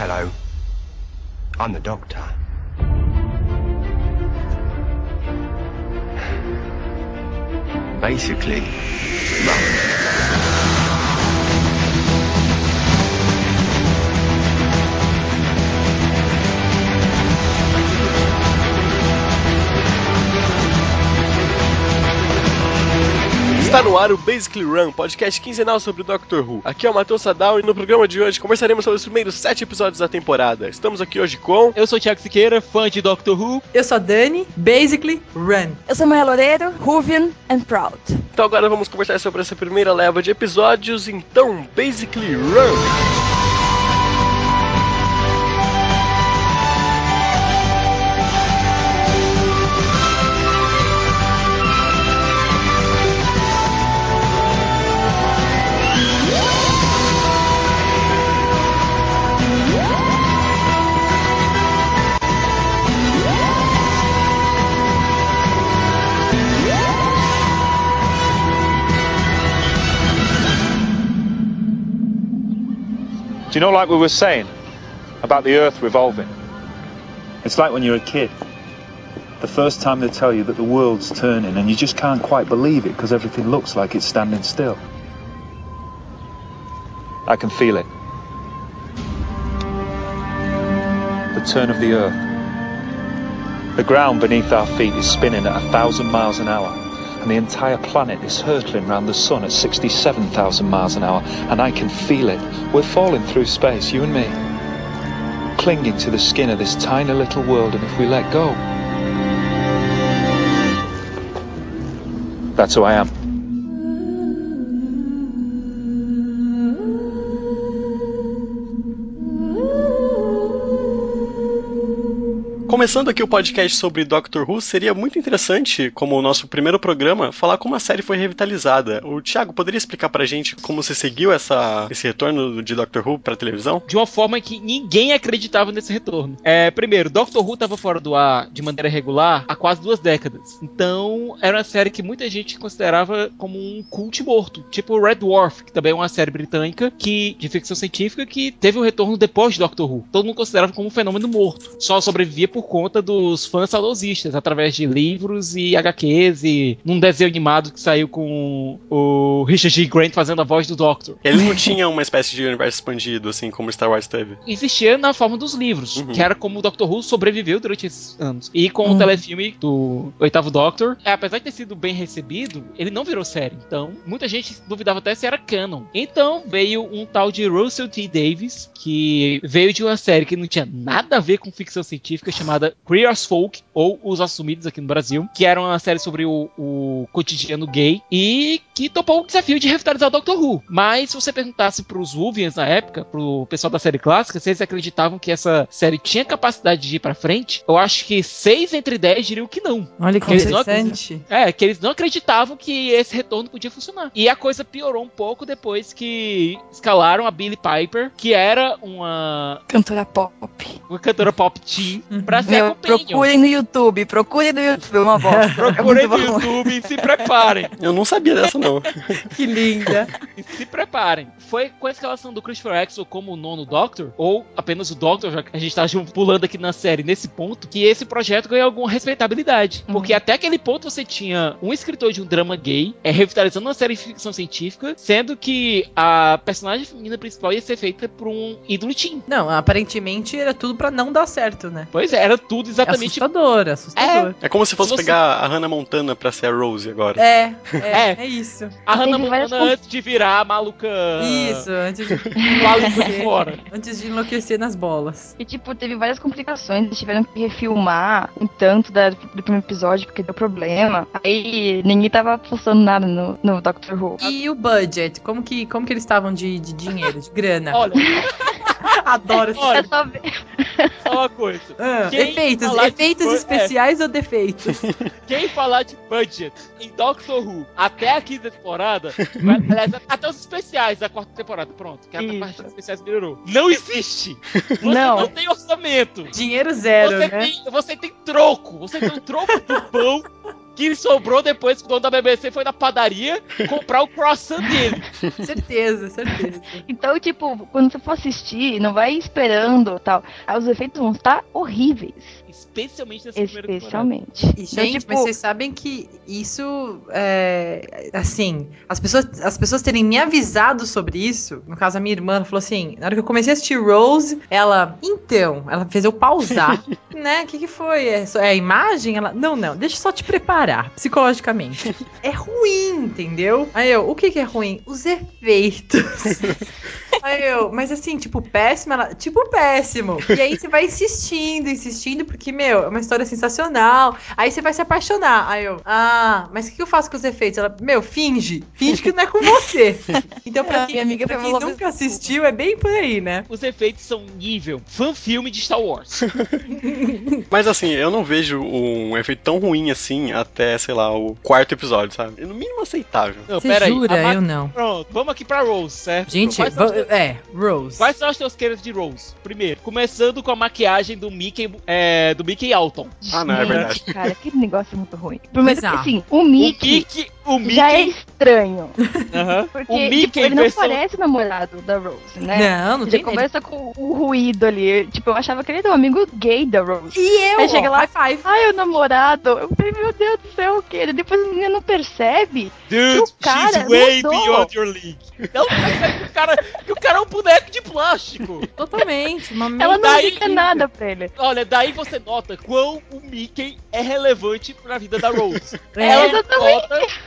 Hello. I'm the doctor. Basically, Está no ar o Basically Run, podcast quinzenal sobre o Doctor Who. Aqui é o Matheus Sadal e no programa de hoje conversaremos sobre os primeiros sete episódios da temporada. Estamos aqui hoje com. Eu sou o Thiago Siqueira, fã de Doctor Who. Eu sou a Dani, basically run. Eu sou Maria Loureiro, Ruvian and Proud. Então agora vamos conversar sobre essa primeira leva de episódios, então Basically Run. Do you know, like we were saying about the Earth revolving? It's like when you're a kid. The first time they tell you that the world's turning and you just can't quite believe it because everything looks like it's standing still. I can feel it. The turn of the Earth. The ground beneath our feet is spinning at a thousand miles an hour and the entire planet is hurtling round the sun at 67,000 miles an hour, and I can feel it. We're falling through space, you and me, clinging to the skin of this tiny little world, and if we let go, that's who I am. Começando aqui o podcast sobre Doctor Who, seria muito interessante, como o nosso primeiro programa, falar como a série foi revitalizada. O Thiago, poderia explicar pra gente como você seguiu essa, esse retorno de Doctor Who pra televisão? De uma forma que ninguém acreditava nesse retorno. É, primeiro, Doctor Who estava fora do ar de maneira regular há quase duas décadas. Então, era uma série que muita gente considerava como um cult morto. Tipo Red Dwarf, que também é uma série britânica que, de ficção científica que teve um retorno depois de Doctor Who. Todo mundo considerava como um fenômeno morto. Só sobrevivia por conta dos fãs saudosistas, através de livros e HQs e num desenho animado que saiu com o Richard G. Grant fazendo a voz do Doctor. Ele não tinha uma espécie de universo expandido, assim como Star Wars teve? Existia na forma dos livros, uhum. que era como o Doctor Who sobreviveu durante esses anos. E com uhum. o telefilme do oitavo Doctor, apesar de ter sido bem recebido, ele não virou série. Então, muita gente duvidava até se era canon. Então, veio um tal de Russell T. Davis, que veio de uma série que não tinha nada a ver com ficção científica, chamada chamada Queer as Folk, ou Os Assumidos aqui no Brasil, que era uma série sobre o, o cotidiano gay e que topou o desafio de revitalizar o Doctor Who. Mas se você perguntasse pros Wulvians na época, pro pessoal da série clássica, se eles acreditavam que essa série tinha capacidade de ir pra frente, eu acho que 6 entre 10 diriam que não. Olha que, que interessante. Não, é, que eles não acreditavam que esse retorno podia funcionar. E a coisa piorou um pouco depois que escalaram a Billie Piper, que era uma... Cantora pop. Uma cantora pop teen, uhum. pra ser Meu, Procurem no YouTube, procurem no YouTube, uma bosta. procurem é no YouTube e se preparem. Eu não sabia dessa, não. que linda. E se preparem. Foi com a escalação do Christopher Axel como o nono Doctor, ou apenas o Doctor, já que a gente tá pulando aqui na série nesse ponto, que esse projeto ganhou alguma respeitabilidade. Uhum. Porque até aquele ponto você tinha um escritor de um drama gay, é, revitalizando uma série de ficção científica, sendo que a personagem feminina principal ia ser feita por um ídolo teen. Não, aparentemente era tudo para não dar certo, né? Pois é, era tudo exatamente. É assustador, é assustador. É, é como se fosse Você- pegar a Hannah Montana pra ser a Rose agora. É, é, É. é isso. A Hannah Montana antes de virar a maluca. Isso, antes de, Lá de fora. antes de enlouquecer nas bolas. E, tipo, teve várias complicações. Eles tiveram que refilmar um tanto da- do primeiro episódio porque deu problema. Aí ninguém tava postando nada no, no Doctor Who. E o budget? Como que, como que eles estavam de, de dinheiro, de grana? Olha, Adoro esse olha, É só só uma coisa. Ah, efeitos, de efeitos bu- especiais ou defeitos? Quem falar de budget em Doctor Who até a quinta temporada, vai, aliás, até os especiais da quarta temporada, pronto, que a Isso. parte dos especiais melhorou. Não existe! Você Não. não, tem orçamento. Dinheiro zero, Você né? tem, você tem troco. Você tem um troco do pão que sobrou depois que o dono da BBC foi na padaria comprar o croissant dele. Certeza, certeza. Então, tipo, quando você for assistir, não vai esperando tal. Os efeitos vão estar horríveis. Especialmente nessa primeira temporada. Especialmente. E, Então, gente, tipo, mas vocês sabem que isso é. Assim, as pessoas, as pessoas terem me avisado sobre isso. No caso, a minha irmã falou assim: na hora que eu comecei a assistir Rose, ela. Então, ela fez eu pausar. né? O que, que foi? É, é a imagem? Ela. Não, não, deixa eu só te preparar psicologicamente. é ruim, entendeu? Aí eu, o que, que é ruim? Os efeitos. Aí eu, mas assim, tipo, péssimo, ela, tipo, péssimo. E aí você vai insistindo, insistindo, porque, meu, é uma história sensacional. Aí você vai se apaixonar. Aí eu, ah, mas o que, que eu faço com os efeitos? Ela, meu, finge. Finge que não é com você. Então, pra É, quem, minha amiga pra quem nunca assistiu, é bem por aí, né? Os efeitos são nível fã-filme de Star Wars. Mas assim, eu não vejo um efeito tão ruim assim até, sei lá, o quarto episódio, sabe? No mínimo aceitável. Não, Você pera aí. jura? A ma- Eu não. Pronto, vamos aqui pra Rose, certo? Gente, Quais são, teus... é, Rose. Quais são as teus queiras de Rose? Primeiro, começando com a maquiagem do Mickey, é, do Mickey Alton. Ah, não, é verdade. Cara, aquele negócio é muito ruim. Primeiro, que, Bizarro. assim, o O Mickey, Mickey, o Mickey, já é estranho. Porque o Mickey tipo, ele não versão- parece o namorado da Rose, né? Não, não Já tem começa com o ruído ali. Tipo, eu achava que ele era um amigo gay da Rose. E eu, Aí chega lá-. Ai, o namorado. Eu falei, meu Deus do céu, o quê? Depois a menina não percebe. Dude, o cara she's way mudou. beyond your league. Ela percebe que o cara, que o cara é um boneco de plástico. Totalmente. Uma Ela não daí- liga nada pra ele. Olha, daí você nota quão o Mickey é relevante pra vida da Rose. É, ela exatamente. nota,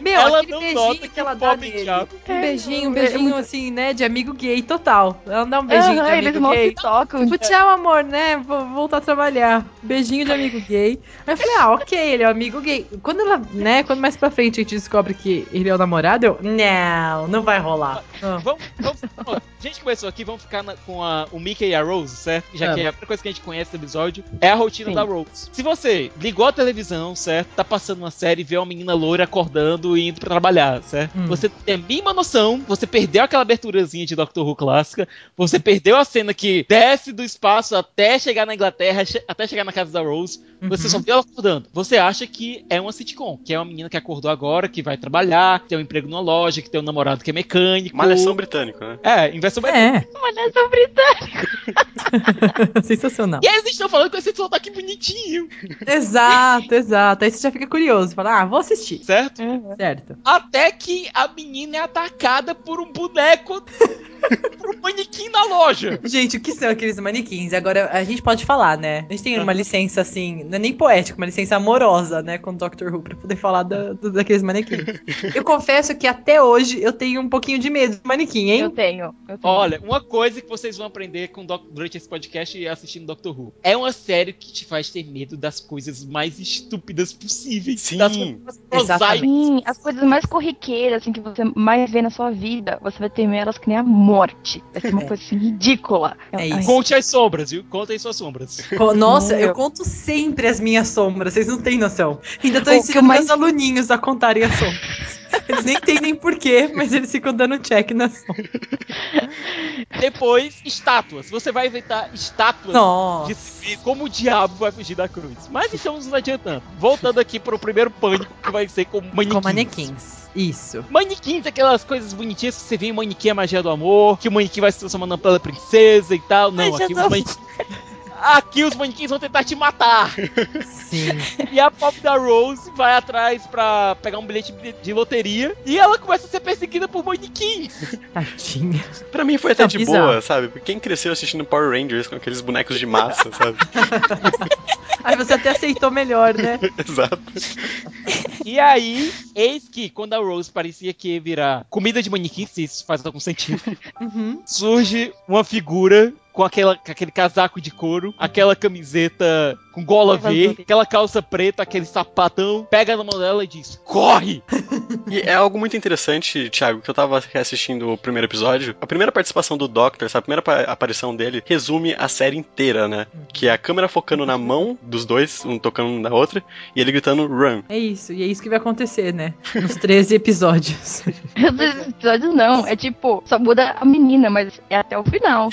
Meu, ela aquele não beijinho nota que, que ela dá nele. diabo- Um beijinho, um É, beijinho assim, né, de amigo gay total. Ela dá um beijinho de eles amigo mal gay. tocam. Tipo, tchau, amor, né? Vou voltar a trabalhar. Beijinho de amigo gay. Aí eu falei, ah, ok, ele é um amigo gay. Quando ela, né, quando mais pra frente a gente descobre que ele é o namorado, eu, não, não vai rolar. Ah. Vamos, vamos, ó, a gente começou aqui, vamos ficar na- com a- o Mickey e a Rose, certo? Já Vamos. que é a primeira coisa que a gente conhece do episódio é a rotina Sim. da Rose. Se você ligou a televisão, certo? Tá passando uma série e vê uma menina loira acordando e indo pra trabalhar, certo? Hum. Você tem a mínima noção, você perdeu aquela aberturazinha de Doctor Who clássica, você perdeu a cena que desce do espaço até chegar na Inglaterra, che- até chegar na casa da Rose, você Uhum. só viu ela acordando. Você acha que é uma sitcom, que é uma menina que acordou agora, que vai trabalhar, que tem um emprego numa loja, que tem um namorado que é mecânico. Malhação britânico, né? É, inversão É, Olha só, Britânia. sensacional. E eles estão falando com esse sotaque bonitinho, Exato, exato. Aí você já fica curioso. Fala, ah, vou assistir. certo? Certo. Até que a menina é atacada por um boneco, por um manequim na loja. Gente, o que são aqueles manequins? Agora, a gente pode falar, né? A gente tem uma licença, assim, não é nem poética, uma licença amorosa, né, com o Doctor Who, pra poder falar da- do- daqueles manequins. Eu confesso que até hoje eu tenho um pouquinho de medo de manequim, Eu hein? tenho. Eu tenho. Olha, uma coisa que vocês vão aprender com durante esse podcast e assistindo Doctor Who. É uma série que te faz ter medo das coisas mais estúpidas possíveis. Sim. Das coisas mais Exatamente. Sim, as coisas mais corriqueiras, assim, que você mais vê na sua vida, você vai temer elas que nem a morte. Vai ser uma É. coisa assim, ridícula. É isso. Conte as sombras, viu? Contem suas sombras. Nossa, eu conto sempre as minhas sombras, vocês não têm noção. Ainda tô ensinando mais- meus aluninhos a contarem as sombras. Eles nem entendem porquê, mas eles ficam dando check nas sombras. Depois, estátuas. Você vai inventar estátuas Nossa. de si. Como o diabo vai fugir da cruz. Mas estamos nos adiantando. Voltando aqui para o primeiro pânico, que vai ser com manequins. Com manequins. Isso. Manequins, aquelas coisas bonitinhas que você vê em manequim é a magia do amor, que o manequim vai se transformando pela princesa e tal. Não, Magia aqui do os, manequins... aqui os manequins vão tentar te matar. Sim. E a Pop da Rose vai atrás pra pegar um bilhete de loteria e ela começa a ser perseguida por manequins. Tadinha. Pra mim foi até Não, de bizarro. boa, sabe? Porque Quem cresceu assistindo Power Rangers com aqueles bonecos de massa, sabe? Aí você até aceitou melhor, né? Exato. E aí, eis que quando a Rose parecia que ia virar comida de manequim, se isso faz algum sentido, Uhum. surge uma figura com, aquela, com aquele casaco de couro, aquela camiseta com gola Aquela V, azul. aquela calça preta, aquele sapatão, pega na mão dela e diz: Corre! E é algo muito interessante, Thiago, que eu tava assistindo o primeiro episódio. A primeira participação do Doctor, essa primeira pa- aparição dele, resume a série inteira, né? Que é a câmera focando na mão dos dois, um tocando na outra, e ele gritando run. É isso, e é isso que vai acontecer, né? Nos 13 episódios. Esses episódios não. É tipo, só muda a menina, mas é até o final.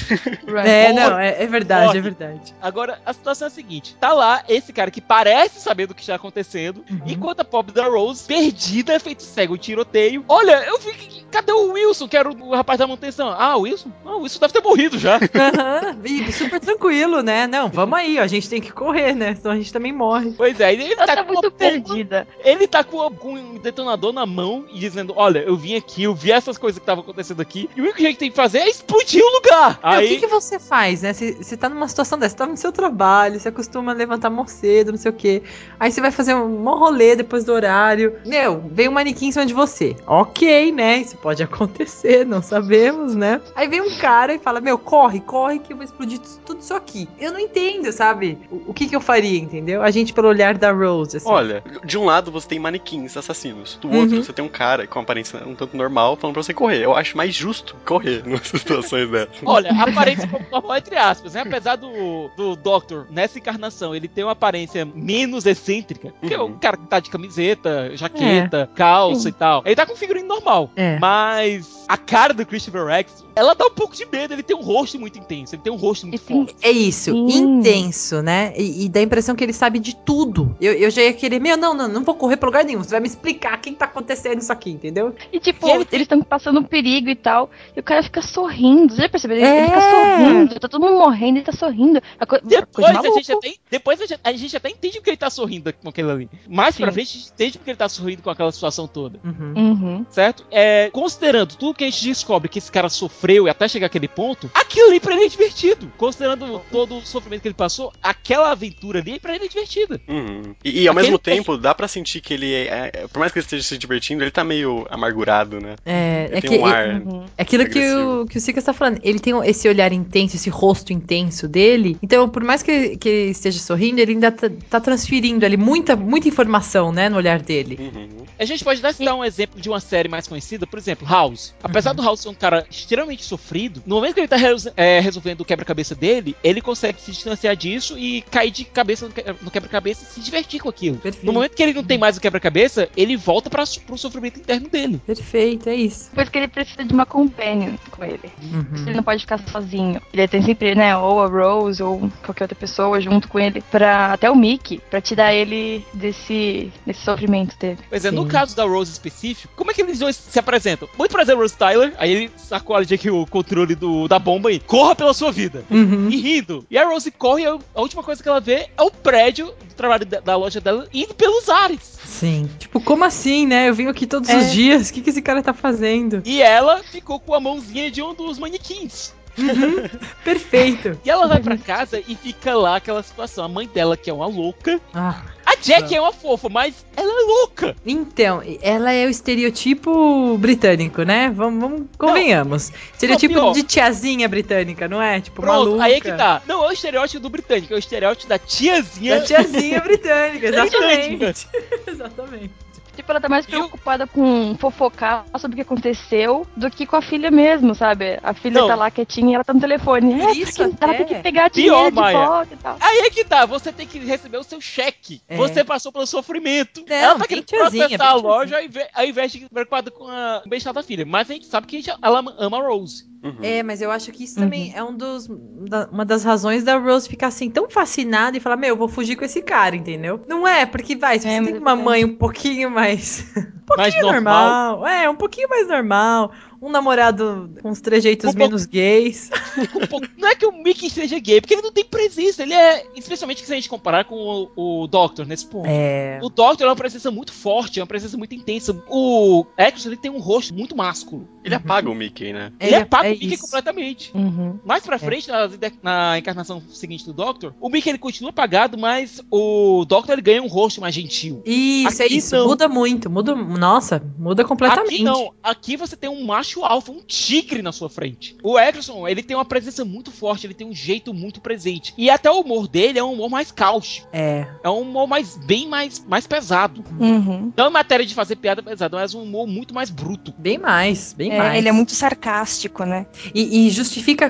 Run. É, não, é, é verdade, é verdade. Agora, a situação é a seguinte: tá tá lá esse cara que parece saber do que está acontecendo, Uhum. enquanto a pobre da Rose, perdida, feito cego, um tiroteio. Olha, eu vi que. Cadê o Wilson, que era o, o rapaz da manutenção? Ah, o Wilson? Ah, o Wilson deve ter morrido já. Aham, e super tranquilo, né? Não, vamos aí, ó, a gente tem que correr, né? Senão a gente também morre. pois é, ele Ela tá com muito uma bomba- perdida. Ele tá com, um detonador na mão e dizendo: Olha, eu vim aqui, eu vi essas coisas que estavam acontecendo aqui, e o único jeito que tem que fazer é explodir o lugar. Aí. O que, que você faz, né? Você você tá numa situação dessa, você tá no seu trabalho, você costuma levantar mão cedo, não sei o quê. Aí você vai fazer um mó rolê depois do horário. Meu, vem um manequim em cima de você. Ok, né? Isso pode acontecer, não sabemos, né? Aí vem um cara e fala: Meu, corre, corre que eu vou explodir tudo isso aqui. Eu não entendo, sabe? O, o que, que eu faria, entendeu? A gente, pelo olhar da Rose, assim. Olha, de um lado você tem manequins assassinos, do Uhum. outro você tem um cara com aparência um tanto normal falando pra você correr. Eu acho mais justo correr nessas situações dessas. Olha, a aparência normal entre aspas, né? Apesar do, do Doctor, nessa encarnação, ele tem uma aparência menos excêntrica. Porque Uhum. o cara que tá de camiseta, jaqueta, calça e tal. Ele tá com figurino normal. É. Mas a cara do Christopher Rex, ela dá um pouco de medo. Ele tem um rosto muito intenso, ele tem um rosto muito tem- forte. É isso, Sim. intenso, né? E, e dá a impressão que ele sabe de tudo. Eu, eu já ia querer, meu, não, não, não vou correr pra lugar nenhum. Você vai me explicar o que tá acontecendo isso aqui, entendeu? E tipo, E ele eles estão passando um perigo e tal. E o cara fica sorrindo. Você já percebeu? Ele, É. ele fica sorrindo. Tá todo mundo morrendo e ele tá sorrindo. É co- Depois a gente, até, depois a gente, a gente até entende porque ele tá sorrindo com aquilo ali. Mais pra Sim. frente, a gente entende porque ele tá sorrindo com aquela situação toda. Uhum. Uhum. certo? É, considerando tudo que a gente descobre que esse cara sofreu e até chegar àquele ponto, aquilo ali pra ele é divertido. Considerando todo o sofrimento que ele passou, aquela aventura ali pra ele é divertida. Uhum. E, e ao Aquele mesmo tem- tempo, dá pra sentir que ele é, é- Por mais que ele esteja se divertindo, ele tá meio amargurado, né? É, Ele é tem que um ar. Uhum. é aquilo que o, que o Sika está falando. Ele tem esse olhar intenso, esse rosto intenso dele. Então, por mais que, que ele esteja sorrindo, ele ainda tá, tá transferindo ali muita, muita informação, né, no olhar dele. Uhum. A gente pode dar, dar um exemplo de uma série mais conhecida, por exemplo, House. Apesar do House ser um cara extremamente sofrido, no momento que ele tá é, resolvendo o quebra-cabeça dele, ele consegue se distanciar disso e cair de cabeça no que- no quebra-cabeça e se divertir com aquilo. Perfeito. No momento que ele não tem mais o quebra-cabeça, ele volta para pro sofrimento interno dele. Perfeito, é isso. Por isso que ele precisa de uma companion com ele. Uhum. Ele não pode ficar sozinho. Ele tem sempre, né, ou a Rose ou qualquer outra pessoa junto com ele, pra, até o Mickey, pra tirar ele desse, desse sofrimento dele. Pois é, no Sim. caso da Rose específico, como é que eles dois se apresentam? Muito prazer, Rose Tyler. Aí ele sacou ali aqui o controle do, da bomba e corra pela sua vida. Uhum. E rindo. E a Rose corre e a última coisa que ela vê é o prédio do trabalho da, da loja dela indo pelos ares. Sim. Tipo, como assim, né? Eu venho aqui todos É. os dias. O que, que esse cara tá fazendo? E ela ficou com a mãozinha de um dos manequins. Perfeito. E ela vai pra casa e fica lá aquela situação. A mãe dela, que é uma louca. Ah. A Jack é uma fofa, mas ela é louca. Então, ela é o estereotipo britânico, né? Vamos, vamos convenhamos. Estereotipo pior. de tiazinha britânica, não é? Tipo, Pronto, maluca. aí é que tá. Não é o estereótipo do britânico, é o estereótipo da tiazinha. Da tiazinha britânica, exatamente. Exatamente. Tipo, ela tá mais preocupada com fofocar sobre o que aconteceu do que com a filha mesmo, sabe? A filha Não. tá lá quietinha e ela tá no telefone. É, isso porque ela tem que pegar Pior, dinheiro de Maia. volta e tal. Aí é que tá, você tem que receber o seu cheque. É. Você passou pelo sofrimento. Não, ela tá querendo processar a loja ao invés, de preocupada com a- bem-estar da filha. Mas a gente sabe que a gente- ela ama a Rose. Uhum. É, mas eu acho que isso também é um dos, da- uma das razões da Rose ficar assim tão fascinada e falar, meu, eu vou fugir com esse cara, entendeu? Não é, porque vai, se É, você mas tem é uma verdade. mãe um pouquinho mais. Um Mais pouquinho normal. normal. É, um pouquinho mais normal. Um namorado com os trejeitos Um menos gays. Não é que o Mickey seja gay, porque ele não tem presença. Ele é. Especialmente se a gente comparar com o, o Doctor nesse ponto. É. O Doctor é uma presença muito forte, é uma presença muito intensa. O Eccles, ele tem um rosto muito másculo. Ele apaga o Mickey, né? Ele apaga é o Mickey isso. completamente. Uhum. Mais pra É. frente, na, na encarnação seguinte do Doctor, o Mickey ele continua apagado, mas o Doctor ele ganha um rosto mais gentil. Isso, é Aqui isso. não. Muda muito. Muda, nossa, muda completamente. Aqui não, aqui você tem um macho alfa, um tigre na sua frente. O Eccleston, ele tem uma presença muito forte, ele tem um jeito muito presente. E até o humor dele é um humor mais cáustico, É. é um humor mais bem mais, mais pesado. Uhum. Não é matéria de fazer piada pesada, mas um humor muito mais bruto. Bem mais, bem É, mais. ele é muito sarcástico, né? E, e justifica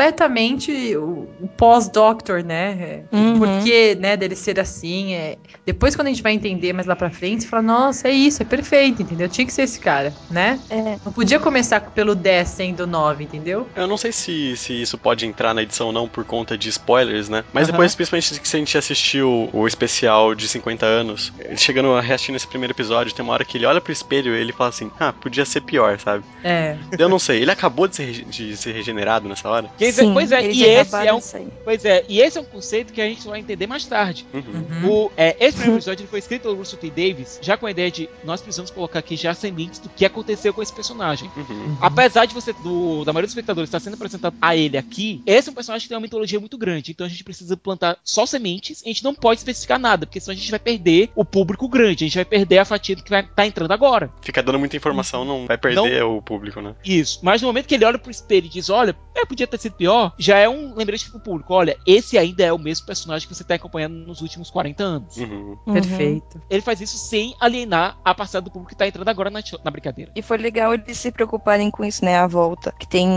completamente o, o pós-Doctor, né? É, Uhum. Por que, né, dele ser assim. É... Depois, quando a gente vai entender mais lá pra frente, você fala, nossa, é isso, é perfeito, entendeu? Tinha que ser esse cara, né? É. Não podia começar começar pelo 10 sendo 9, entendeu? Eu não sei se, se isso pode entrar na edição ou não por conta de spoilers, né? Mas Aham. depois, principalmente se a gente assistiu o especial de 50 anos, ele chegando a reassistir nesse primeiro episódio, tem uma hora que ele olha pro espelho e ele fala assim, ah, podia ser pior, sabe? É. Eu não sei, ele acabou de ser, de ser regenerado nessa hora? Sim, pois é, e esse acabaram é um. Pois é, e esse é um conceito que a gente vai entender mais tarde. Uhum. Uhum. O, é, esse primeiro episódio ele foi escrito pelo Russell T. Davis, já com a ideia de nós precisamos colocar aqui já sementes do que aconteceu com esse personagem. Uhum. Apesar de você, do, da maioria dos espectadores estar sendo apresentado a ele aqui, esse é um personagem que tem uma mitologia muito grande. Então a gente precisa plantar só sementes. A gente não pode especificar nada, porque senão a gente vai perder o público grande. A gente vai perder a fatia do que vai estar entrando agora. Fica dando muita informação, não vai perder o público, né? Isso. Mas no momento que ele olha pro espelho e diz: Olha, é, podia ter sido pior, já é um lembrete pro público: Olha, esse ainda é o mesmo personagem que você tá acompanhando nos últimos 40 anos. Uhum. Uhum. Perfeito. Ele faz isso sem alienar a parcela do público que tá entrando agora na, na brincadeira. E foi legal eles se preocuparem com isso, né? A volta. Que tem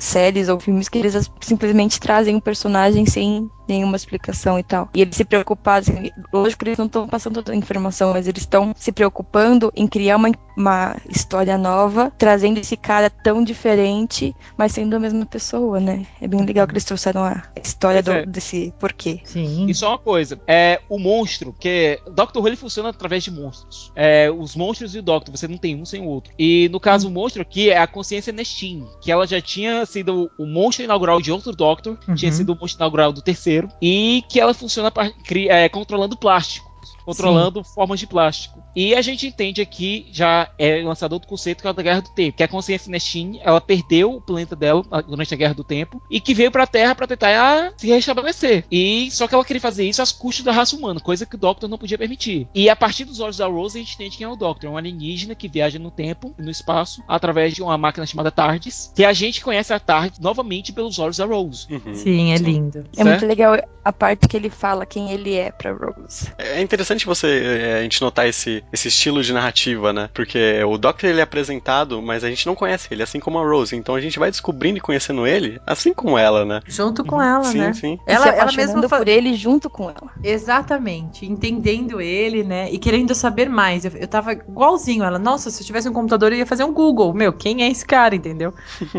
séries ou filmes que eles simplesmente trazem um personagem sem nenhuma explicação e tal. E eles se preocuparam, lógico que eles não estão passando toda a informação, mas eles estão se preocupando em criar uma, uma história nova, trazendo esse cara tão diferente, mas sendo a mesma pessoa, né? É bem legal que eles trouxeram a história do- é. desse porquê. Sim. E só uma coisa, é o monstro, que Doctor Who ele funciona através de monstros. É, os monstros e o Doctor, você não tem um sem o outro. E no caso, o monstro aqui é a consciência Nestin, que ela já tinha sido o monstro inaugural de outro Doctor, Uhum. tinha sido o monstro inaugural do terceiro, e que ela funciona cri- é, controlando plástico. Controlando formas de plástico. E a gente entende aqui, já é lançado outro conceito que é o da Guerra do Tempo, que a consciência Nestin, ela perdeu o planeta dela ah, durante a Guerra do Tempo e que veio pra Terra pra tentar ah, se restabelecer. E só que ela queria fazer isso às custas da raça humana, coisa que o Doctor não podia permitir. E a partir dos olhos da Rose a gente entende quem é o Doctor, é um alienígena que viaja no tempo e no espaço através de uma máquina chamada TARDIS, que a gente conhece a TARDIS novamente pelos olhos da Rose. Uhum. Sim, é lindo. É muito legal a parte que ele fala quem ele é pra Rose. É interessante você é, a gente notar esse, esse estilo de narrativa, né? Porque o Doctor ele é apresentado, mas a gente não conhece ele, assim como a Rose. Então a gente vai descobrindo e conhecendo ele, assim como ela, né? Junto com ela, sim, né? sim. E Ela, ela mesma fa- por ele junto com ela. Exatamente, entendendo ele, né? E querendo saber mais. Eu, eu tava igualzinho ela. Nossa, se eu tivesse um computador, eu ia fazer um Google. Meu, quem é esse cara, entendeu?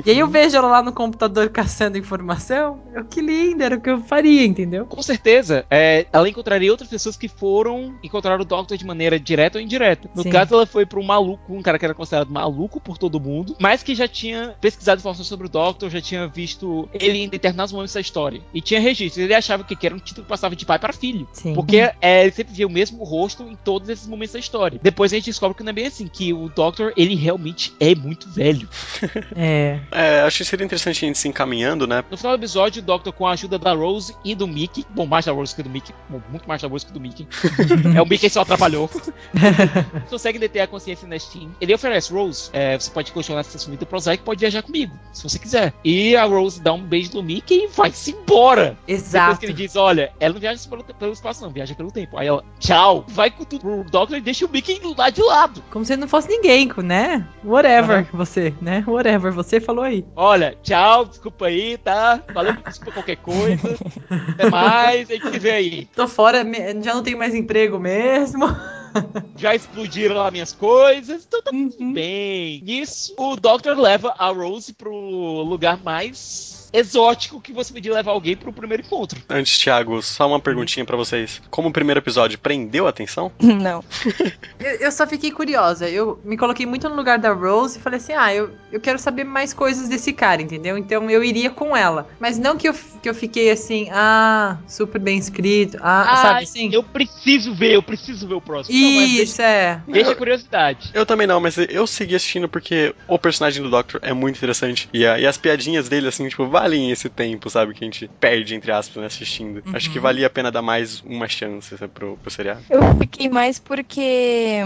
E aí eu vejo ela lá no computador caçando informação. Eu, que lindo, era o que eu faria, entendeu? Com certeza, é, ela encontraria outras pessoas que foram encontrar o Doctor de maneira direta ou indireta. No Sim. caso, ela foi para um maluco, um cara que era considerado maluco por todo mundo, mas que já tinha pesquisado informações sobre o Doctor, já tinha visto ele em determinados momentos da história. E tinha registros. Ele achava que era um título que passava de pai para filho. Sim. Porque é, ele sempre via o mesmo rosto em todos esses momentos da história. Depois a gente descobre que não é bem assim, que o Doctor, ele realmente é muito velho. É. É, acho que seria interessante a gente se encaminhando, né? No final do episódio, o Doctor, com a ajuda da Rose e do Mickey, bom, mais da Rose que do Mickey, bom, muito mais da Rose que do Mickey, é o Mickey só atrapalhou, consegue deter a consciência na Steam. Ele oferece, Rose, é, você pode continuar essa sumida prosaica, pode viajar comigo, se você quiser. E a Rose dá um beijo no Mickey e vai-se embora. Depois Exato. que ele diz, olha, ela não viaja pelo, pelo espaço não, viaja pelo tempo. Aí ela, tchau, vai com tudo pro Doctor e deixa o Mickey lá de lado. Como se não fosse ninguém, né? Whatever você, né? Whatever você falou aí. Olha, tchau, desculpa aí, tá? Valeu, desculpa qualquer coisa. Até mais, a gente se vê aí. Tô fora, já não tenho mais emprego mesmo. Já explodiram lá minhas coisas, então tá Uhum. tudo bem. Nisso, o Doctor leva a Rose pro lugar mais exótico que você podia levar alguém pro primeiro encontro. Antes, Thiago, só uma perguntinha pra vocês. Como o primeiro episódio prendeu a atenção? Não. Eu, eu só fiquei curiosa. Eu me coloquei muito no lugar da Rose e falei assim: ah, eu, eu quero saber mais coisas desse cara, entendeu? Então eu iria com ela. Mas não que eu, que eu fiquei assim, ah, super bem escrito. Ah, sabe assim? Eu preciso ver, eu preciso ver o próximo. Não, Isso, é. deixa, a curiosidade. Eu também não, mas eu segui assistindo porque o personagem do Doctor é muito interessante. E, a- e as piadinhas dele, assim, tipo, valem esse tempo, sabe? Que a gente perde, entre aspas, né, assistindo. Acho que valia a pena dar mais uma chance sabe, pro, pro seriado. Eu fiquei mais porque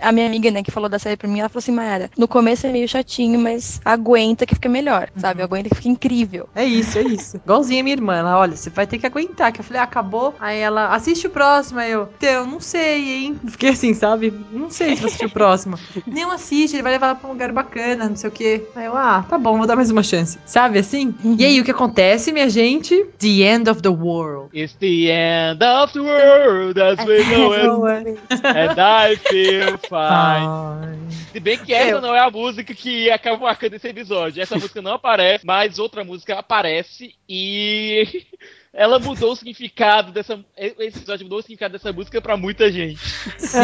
a minha amiga, né, que falou da série pra mim, ela falou assim, Mayara, no começo é meio chatinho, mas aguenta que fica melhor, sabe? Aguenta que fica incrível. É isso, é isso. Igualzinha a minha irmã. Ela, olha, você vai ter que aguentar. Que eu falei, ah, acabou. Aí ela, assiste o próximo. Aí eu, então, não sei, hein? Fiquei assim, sabe? Não sei se vou assistir o próximo. Não assiste, ele vai levar ela pra um lugar bacana, não sei o quê. Aí eu, ah, tá bom, vou dar mais uma chance. Sabe assim? E aí, o que acontece, minha gente? The end of the world. It's the end of the world as we know it. And I feel fine. Se bem que essa não é a música que acaba marcando esse episódio. Essa música não aparece, mas outra música aparece e ela mudou o significado dessa. Esse episódio mudou o significado dessa música pra muita gente. Sim.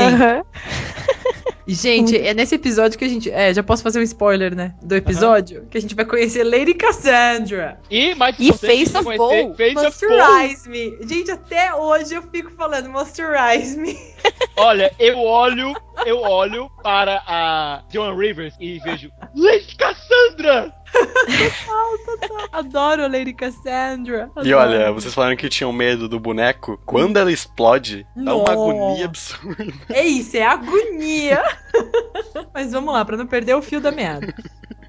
E, gente, é nesse episódio que a gente. É, já posso fazer um spoiler, né? Do episódio. Que a gente vai conhecer Lady Cassandra. E mais E Face of Paul. Moisturize me. Gente, até hoje eu fico falando moisturize me. Olha, eu olho, eu olho para a Joan Rivers e vejo Lady Cassandra! Adoro a Lady Cassandra. E Adoro. olha, vocês falaram que tinham medo do boneco. Quando ela explode, dá uma agonia absurda. É isso, é agonia. Mas vamos lá, pra não perder o fio da meada.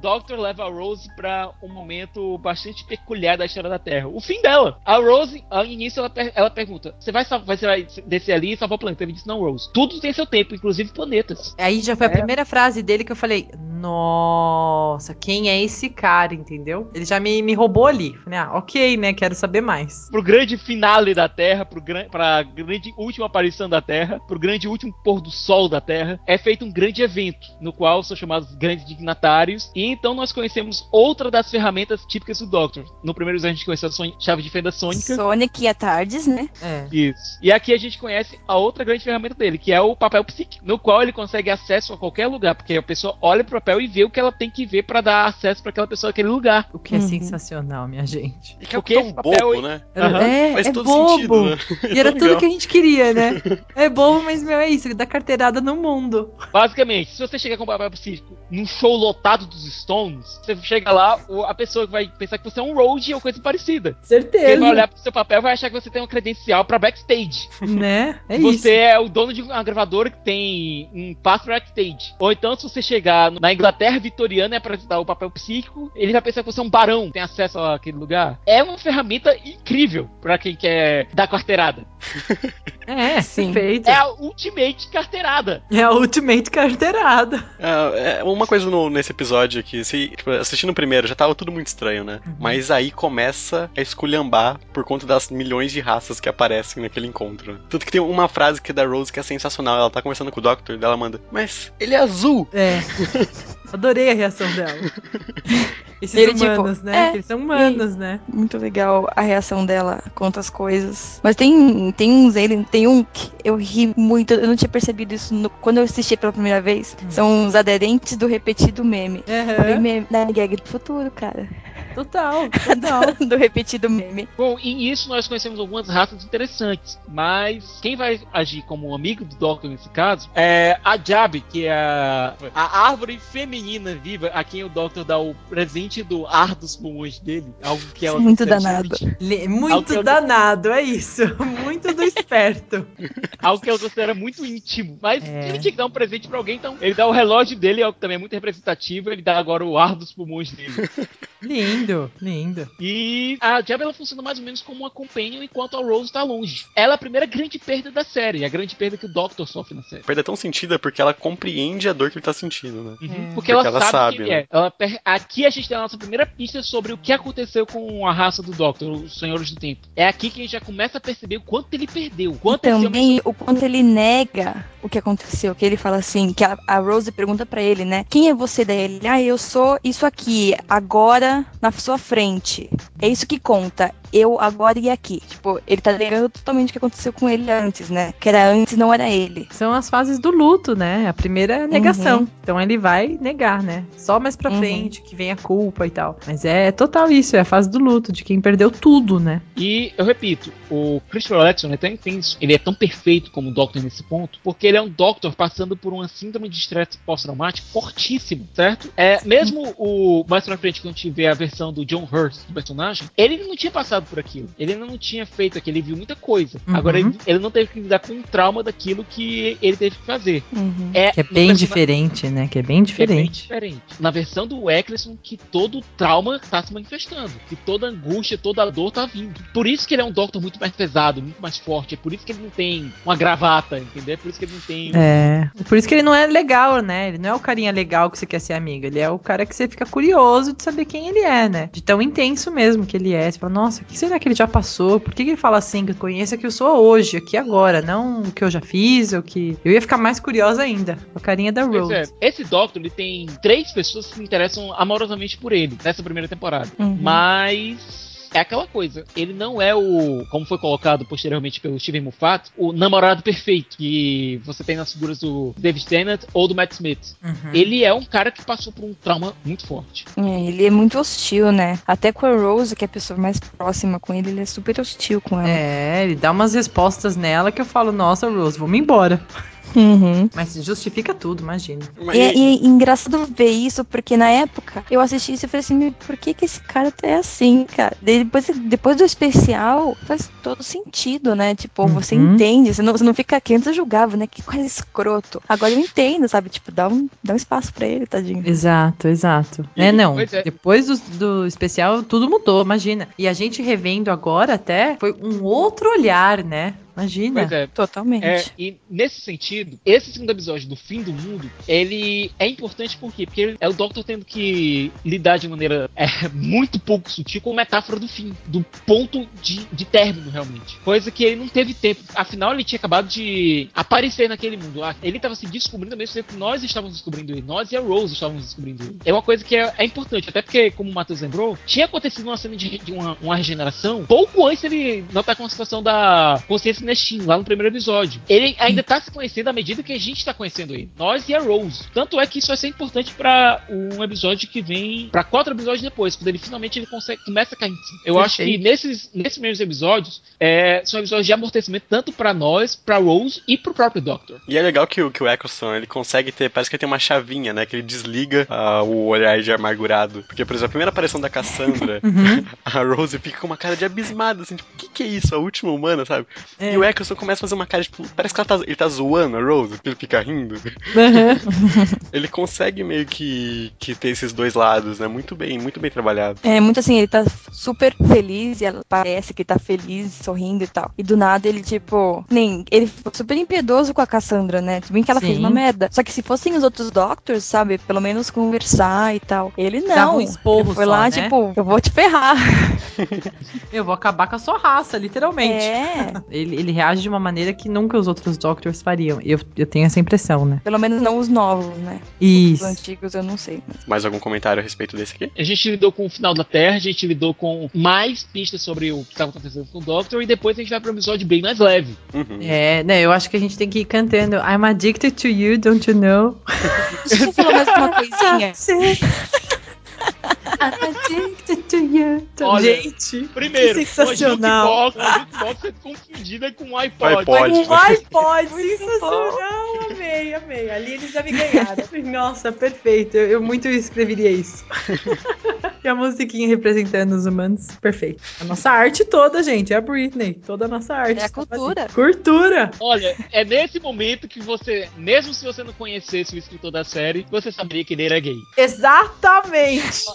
Doctor leva a Rose pra um momento bastante peculiar da história da Terra. O fim dela. A Rose, ao início, ela, per- ela pergunta: Você vai, você vai descer ali e salvar o planeta? Ele diz: Não, Rose. Tudo tem seu tempo, inclusive planetas. Aí já foi a É. primeira frase dele que eu falei: Nossa, quem é esse cara, entendeu? Ele já me, me roubou ali. Falei, ah, ok, né? Quero saber mais. Pro grande finale da Terra, pro gran, pra grande última aparição da Terra, pro grande último pôr do sol da Terra, é feito um grande evento, no qual são chamados grandes dignatários, e então nós conhecemos outra das ferramentas típicas do Doctor. No primeiro episódio a gente conheceu a son- chave de fenda sônica. Sonic e a Tardes, né? É. Isso. E aqui a gente conhece a outra grande ferramenta dele, que é o papel psíquico, no qual ele consegue acesso a qualquer lugar, porque a pessoa olha pro papel e vê o que ela tem que ver pra dar acesso pra aquela pessoa àquele lugar. O que é Uhum. sensacional, minha gente. E que é tão papel bobo, né? Aham. É, Faz é todo bobo. sentido, né? E era tudo que a gente queria, né? É bobo, mas meu, é isso, dá carteirada no mundo. Basicamente, se você chegar com o papel psíquico num show lotado dos Stones, você chega lá, a pessoa vai pensar que você é um road ou coisa parecida. Ele Certeza. vai olhar pro seu papel e vai achar que você tem uma credencial pra backstage. Né? É você isso. é o dono de uma gravadora que tem um passo pra backstage. Ou então, se você chegar na Inglaterra vitoriana e apresentar o papel psíquico, ele vai pensar que você é um barão, tem acesso àquele lugar. É uma ferramenta incrível pra quem quer dar carteirada. É, Sim. perfeito. É a ultimate carteirada. É a ultimate carteirada. É, é, uma coisa no- nesse episódio se, tipo, assistindo o primeiro já tava tudo muito estranho, né? Uhum. Mas aí começa a esculhambar por conta das milhões de raças que aparecem naquele encontro. Tanto que tem uma frase que é da Rose que é sensacional. Ela tá conversando com o Doctor, daí ela manda, mas ele é azul! É. Adorei a reação dela. Esses Ele, tipo, humanos, né? é, Eles são humanos, né? Muito legal a reação dela contra as coisas. Mas tem, tem uns ele tem um que eu ri muito, eu não tinha percebido isso no- quando eu assisti pela primeira vez. Hum. São os aderentes do repetido meme. Aham. meme da gag do futuro, cara. Total, total. do repetido meme. Bom, e nisso nós conhecemos algumas raças interessantes, mas quem vai agir como um amigo do Doctor nesse caso é a Jab, que é a, a árvore feminina viva a quem o Doctor dá o presente do ar dos pulmões dele, algo que ela Muito danado. Muito danado, é isso. Muito do esperto. algo que ela considera muito íntimo, mas É. ele tinha que dar um presente pra alguém, então ele dá o relógio dele, algo que também é muito representativo, ele dá agora o ar dos pulmões dele. Lindo, lindo. E a Jab ela funciona mais ou menos como uma companion enquanto a Rose tá longe. Ela é a primeira grande perda da série, a grande perda que o Doctor sofre na série. Perda tão sentida porque ela compreende a dor que ele tá sentindo, né? Uhum, É. Porque, Porque ela, ela sabe, sabe, quem né? é. Ela per- Aqui a gente tem a nossa primeira pista sobre o que aconteceu com a raça do Doctor, os Senhores do Tempo. É aqui que a gente já começa a perceber o quanto ele perdeu. o Quanto e também o quanto ele nega o que aconteceu, que ele fala assim, que a, a Rose pergunta pra ele, né? Quem é você daí? Ele, ah, eu sou isso aqui, agora na sua frente. É isso que conta. Eu agora e aqui. Tipo, ele tá negando totalmente o que aconteceu com ele antes, né? Que era antes, não era ele. São as fases do luto, né? A primeira é a negação. Então ele vai negar, né? Só mais pra Uhum. frente que vem a culpa e tal. Mas é total isso, é a fase do luto, de quem perdeu tudo, né? E eu repito, o Christopher Eccleston ele, tem, tem isso- ele é tão perfeito como o Doctor nesse ponto, porque ele é um Doctor passando por uma síndrome de estresse pós-traumático fortíssimo, certo? É, mesmo o mais pra frente, quando a gente vê a versão do John Hurst do personagem, ele não tinha passado por aquilo. Ele ainda não tinha feito aquilo, ele viu muita coisa. Uhum. Agora ele, ele não teve que lidar com o trauma daquilo que ele teve que fazer. Uhum. É, Que é bem diferente, né? Que é bem que é bem diferente. diferente. Na versão do Eccleston, que todo o trauma tá se manifestando. Que toda angústia, toda dor tá vindo. Por isso que ele é um Doctor muito mais pesado, muito mais forte. É por isso que ele não tem uma gravata, entendeu? É por isso que ele não tem. É. Por isso que ele não é legal, né? Ele não é o carinha legal que você quer ser amigo. Ele é o cara que você fica curioso de saber quem ele é, né? De tão intenso mesmo que ele é. Você fala, nossa, o que será que ele já passou? Por que, que ele fala assim? Que eu conheço que eu sou hoje, aqui agora, não o que eu já fiz, o que. Eu ia ficar mais curiosa ainda. O carinha da Rose. é, esse Doctor, ele tem três pessoas que se interessam amorosamente por ele nessa primeira temporada. Uhum. Mas. É aquela coisa, ele não é o, como foi colocado posteriormente pelo Steven Moffat, o namorado perfeito que você tem nas figuras do David Tennant ou do Matt Smith. Uhum. Ele é um cara que passou por um trauma muito forte. É, ele é muito hostil, né? Até com a Rose, que é a pessoa mais próxima com ele, ele é super hostil com ela. É, ele dá umas respostas nela que eu falo, nossa, Rose, vamos embora. Uhum. Mas justifica tudo, imagina. E, é- e- é engraçado ver isso, porque na época eu assisti isso e falei assim, "Meu, por que, que esse cara é assim, cara? Depois, depois do especial, faz todo sentido, né? Tipo, você Uhum. entende, você não, você não fica aqui, antes eu julgava, né? Que coisa escroto. Agora eu entendo, sabe? Tipo, dá um, dá um espaço pra ele, tadinho. Exato, exato. E- É, não. é. Depois do, do especial, tudo mudou, imagina. E a gente revendo agora até, foi um outro olhar, né? Imagina. Pois é. Totalmente. É, e nesse sentido, esse segundo episódio do fim do mundo, ele é importante por quê? Porque é o Doctor tendo que lidar de maneira é, muito pouco sutil com a metáfora do fim, do ponto de, de término, realmente. Coisa que ele não teve tempo. Afinal, ele tinha acabado de aparecer naquele mundo. Ah, Ele estava se descobrindo ao mesmo tempo que nós estávamos descobrindo ele. Nós e a Rose estávamos descobrindo ele. É uma coisa que é, é importante, até porque, como o Matheus lembrou, tinha acontecido uma cena de, de uma, uma regeneração pouco antes ele notar com a situação da consciência Nestin, lá no primeiro episódio. Ele ainda tá se conhecendo à medida que a gente tá conhecendo ele. Nós e a Rose. Tanto é que isso vai ser importante pra um episódio que vem. pra quatro episódios depois, quando ele finalmente ele consegue, começa a cair. Eu acho que Perfeito. nesses, nesses primeiros episódios é, são episódios de amortecimento tanto pra nós, pra Rose e pro próprio Doctor. E é legal que, o- que o Eccleston, ele consegue ter, parece que ele tem uma chavinha, né? Que ele desliga ah, o olhar de amargurado. Porque, por exemplo, a primeira aparição da Cassandra, Uhum. a Rose fica com uma cara de abismada, assim, tipo, o que, que é isso? A última humana, sabe? É. E o Eccleston começa a fazer uma cara, tipo, parece que ela tá, ele tá zoando a Rose, ele fica rindo. Uhum. Ele consegue meio que, que ter esses dois lados, né? Muito bem, muito bem trabalhado. É muito assim, ele tá super feliz e ela parece que tá feliz, sorrindo e tal. E do nada ele, tipo, nem. Ele ficou super impiedoso com a Cassandra, né? Tudo bem que ela fez Sim. uma merda. Só que se fossem os outros Doctors, sabe? Pelo menos conversar e tal. Ele não. Dava um esporro ele foi só, lá, né? tipo, eu vou te ferrar. Eu vou acabar com a sua raça, literalmente. É. Ele, ele reage de uma maneira que nunca os outros Doctors fariam. Eu, eu tenho essa impressão, né? Pelo menos não os novos, né? Os Isso. antigos eu não sei. mas- Mais algum comentário a respeito desse aqui? A gente lidou com o final da Terra, a gente lidou com mais pistas sobre o que estava acontecendo com o Doctor, e depois a gente vai para um episódio bem mais leve. Uhum. É, né? Eu acho que a gente tem que ir cantando I'm addicted to you, don't you know? Deixa eu falar mais uma coisinha. I'm addicted to you. Olha, gente, Primeiro, Que sensacional. uma jukebox, uma jukebox sendo confundida com um iPod. iPod. um iPod, sensacional. Amei, amei. Ali eles já me ganharam. Nossa, perfeito. Eu, eu muito escreveria isso. e a musiquinha representando os humanos. Perfeito. A nossa arte toda, gente. É a Britney. Toda a nossa arte. É a cultura. Cultura. Olha, é nesse momento que você, mesmo se você não conhecesse o escritor da série, você saberia que ele era gay. Exatamente.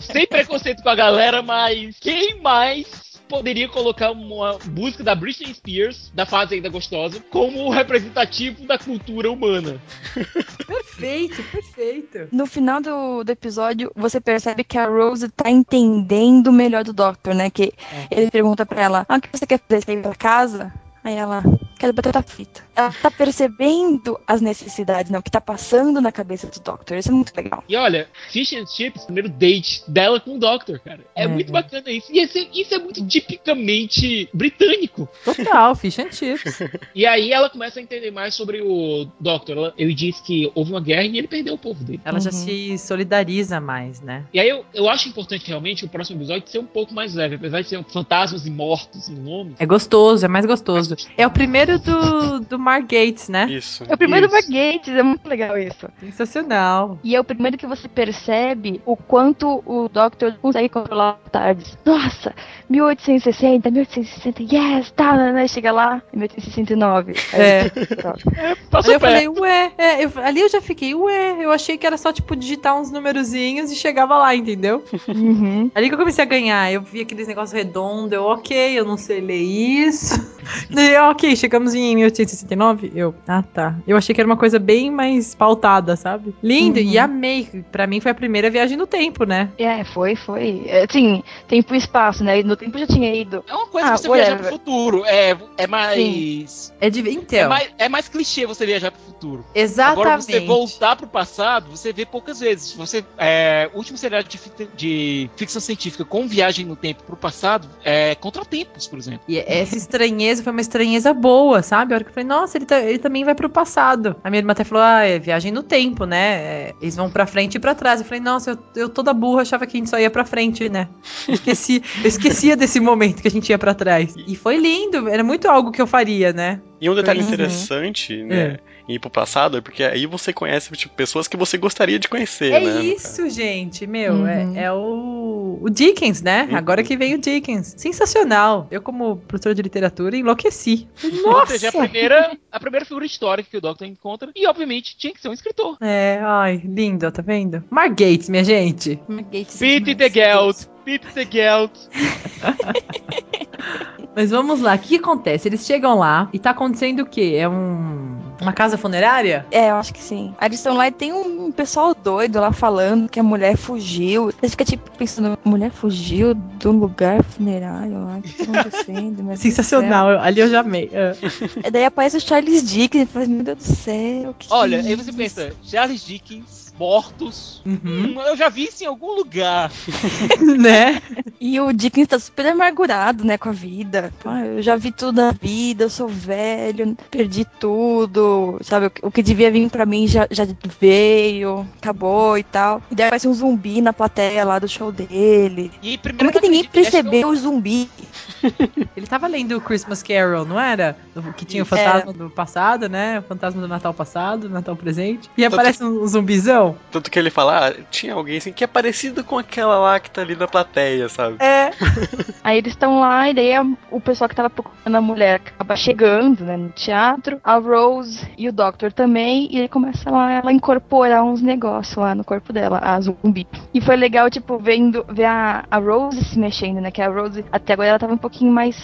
Sem preconceito com a galera, mas quem mais poderia colocar uma música da Britney Spears, da fase ainda gostosa, como representativo da cultura humana? perfeito, perfeito. No final do, do episódio, você percebe que a Rose tá entendendo melhor do Doctor, né? Que ele pergunta pra ela, ah, o que você quer fazer? Você quer ir pra casa? Aí ela, quero batata frita. Ela tá percebendo as necessidades, né? O que tá passando na cabeça do Doctor. Isso é muito legal. E olha, Fish and Chips, primeiro date dela com o Doctor, cara. É, É. muito bacana isso. E esse- isso é muito tipicamente britânico. Total, fish and chips. E aí ela começa a entender mais sobre o Doctor. Ela- Ele diz que houve uma guerra e ele perdeu o povo dele. Ela já Uhum. se solidariza mais, né? E aí eu, eu acho importante realmente o próximo episódio ser um pouco mais leve, apesar de ser fantasmas e mortos no nome. É gostoso, é mais gostoso. É o primeiro do, do Mark Gates, né? Isso. É o primeiro Isso. Mark Gates, é muito legal isso. Sensacional. E é o primeiro que você percebe o quanto o Doctor consegue controlar tardes. Nossa, 1860, 1860, yes, tá, né, né, chega lá, 1869. Aí É. pronto. Aí eu perto. falei, ué, é, eu- ali eu já fiquei, ué, eu achei que era só, tipo, digitar uns numerozinhos e chegava lá, entendeu? Uhum. Ali que eu comecei a ganhar, eu vi aqueles negócios redondos, eu, ok, eu não sei ler isso. E, ok, chegamos em 1869. Eu, ah tá. Eu achei que era uma coisa bem mais pautada, sabe? Lindo, Uhum. e amei. Pra mim foi a primeira viagem no tempo, né? É, foi, foi. É, Assim, tempo e espaço, né? No tempo já tinha ido. É uma coisa Ah, que você viajar whatever. pro futuro. É, é mais. É de. É Então, mais, é mais clichê você viajar pro futuro. exatamente. Agora, você voltar pro passado, você vê poucas vezes. Você, é, o último seriado de, de ficção científica com viagem no tempo pro passado é Contratempos, por exemplo. E essa estranheza foi uma estranheza boa, sabe? A hora que eu falei, nossa, ele, tá- ele também vai pro passado. A minha irmã até falou, ah, é viagem no tempo, né? É, eles vão pra frente e pra trás. Eu falei, nossa, eu, eu toda burra achava que a gente só ia pra frente, né? Eu Esqueci, eu esquecia desse momento que a gente ia pra trás. E foi lindo, era muito algo que eu faria, né? E um detalhe Uhum. interessante, né, em ir pro passado, é porque aí você conhece tipo, pessoas que você gostaria de conhecer, É né? no isso, gente, meu, Uhum. é, é o, o Dickens, né? Uhum. Agora que vem o Dickens. Sensacional. Eu, como professora de literatura, enlouqueci. Ou Nossa! seja, a primeira, a primeira figura histórica que o Doctor encontra. E, obviamente, tinha que ser um escritor. É, ai, lindo, tá vendo? Mark Gates, minha gente. Pete the Geld. Pete the Geld. Mas vamos lá, o que acontece? Eles chegam lá e tá acontecendo o quê? É um. Uma casa funerária? É, eu acho que sim. Aí eles estão lá e tem um pessoal doido lá falando que a mulher fugiu. Você fica tipo pensando, a mulher fugiu do lugar funerário lá, o que tá acontecendo? Sensacional, eu- ali eu já amei. E daí aparece o Charles Dickens e fala, meu Deus do céu, que Olha, que é aí você pensa, Charles Dickens, mortos. Uhum. Hum, eu já vi isso em algum lugar. né? E o Dickens tá super amargurado, né, com a vida. Ah, eu já vi tudo na vida, eu sou velho, perdi tudo, sabe? O que- devia vir pra mim já, já veio, acabou e tal. E daí aparece um zumbi na plateia lá do show dele. E primeiro Como é que ninguém eu que percebeu o zumbi? Ele tava lendo o Christmas Carol, não era? Que tinha o fantasma do passado, né? O fantasma do Natal passado, Natal presente. E aparece um zumbizão. Tanto que ele fala, ah, tinha alguém assim que é parecido com aquela lá que tá ali na plateia, sabe? É. Aí eles estão lá e daí a- o pessoal que tava procurando a mulher acaba chegando, né, no teatro. A Rose e o Doctor também. E ele começa lá ela a incorporar uns negócios lá no corpo dela, a zumbi. E foi legal, tipo, vendo, ver a, a Rose se mexendo, né? Que a Rose, até agora, ela tava um pouquinho mais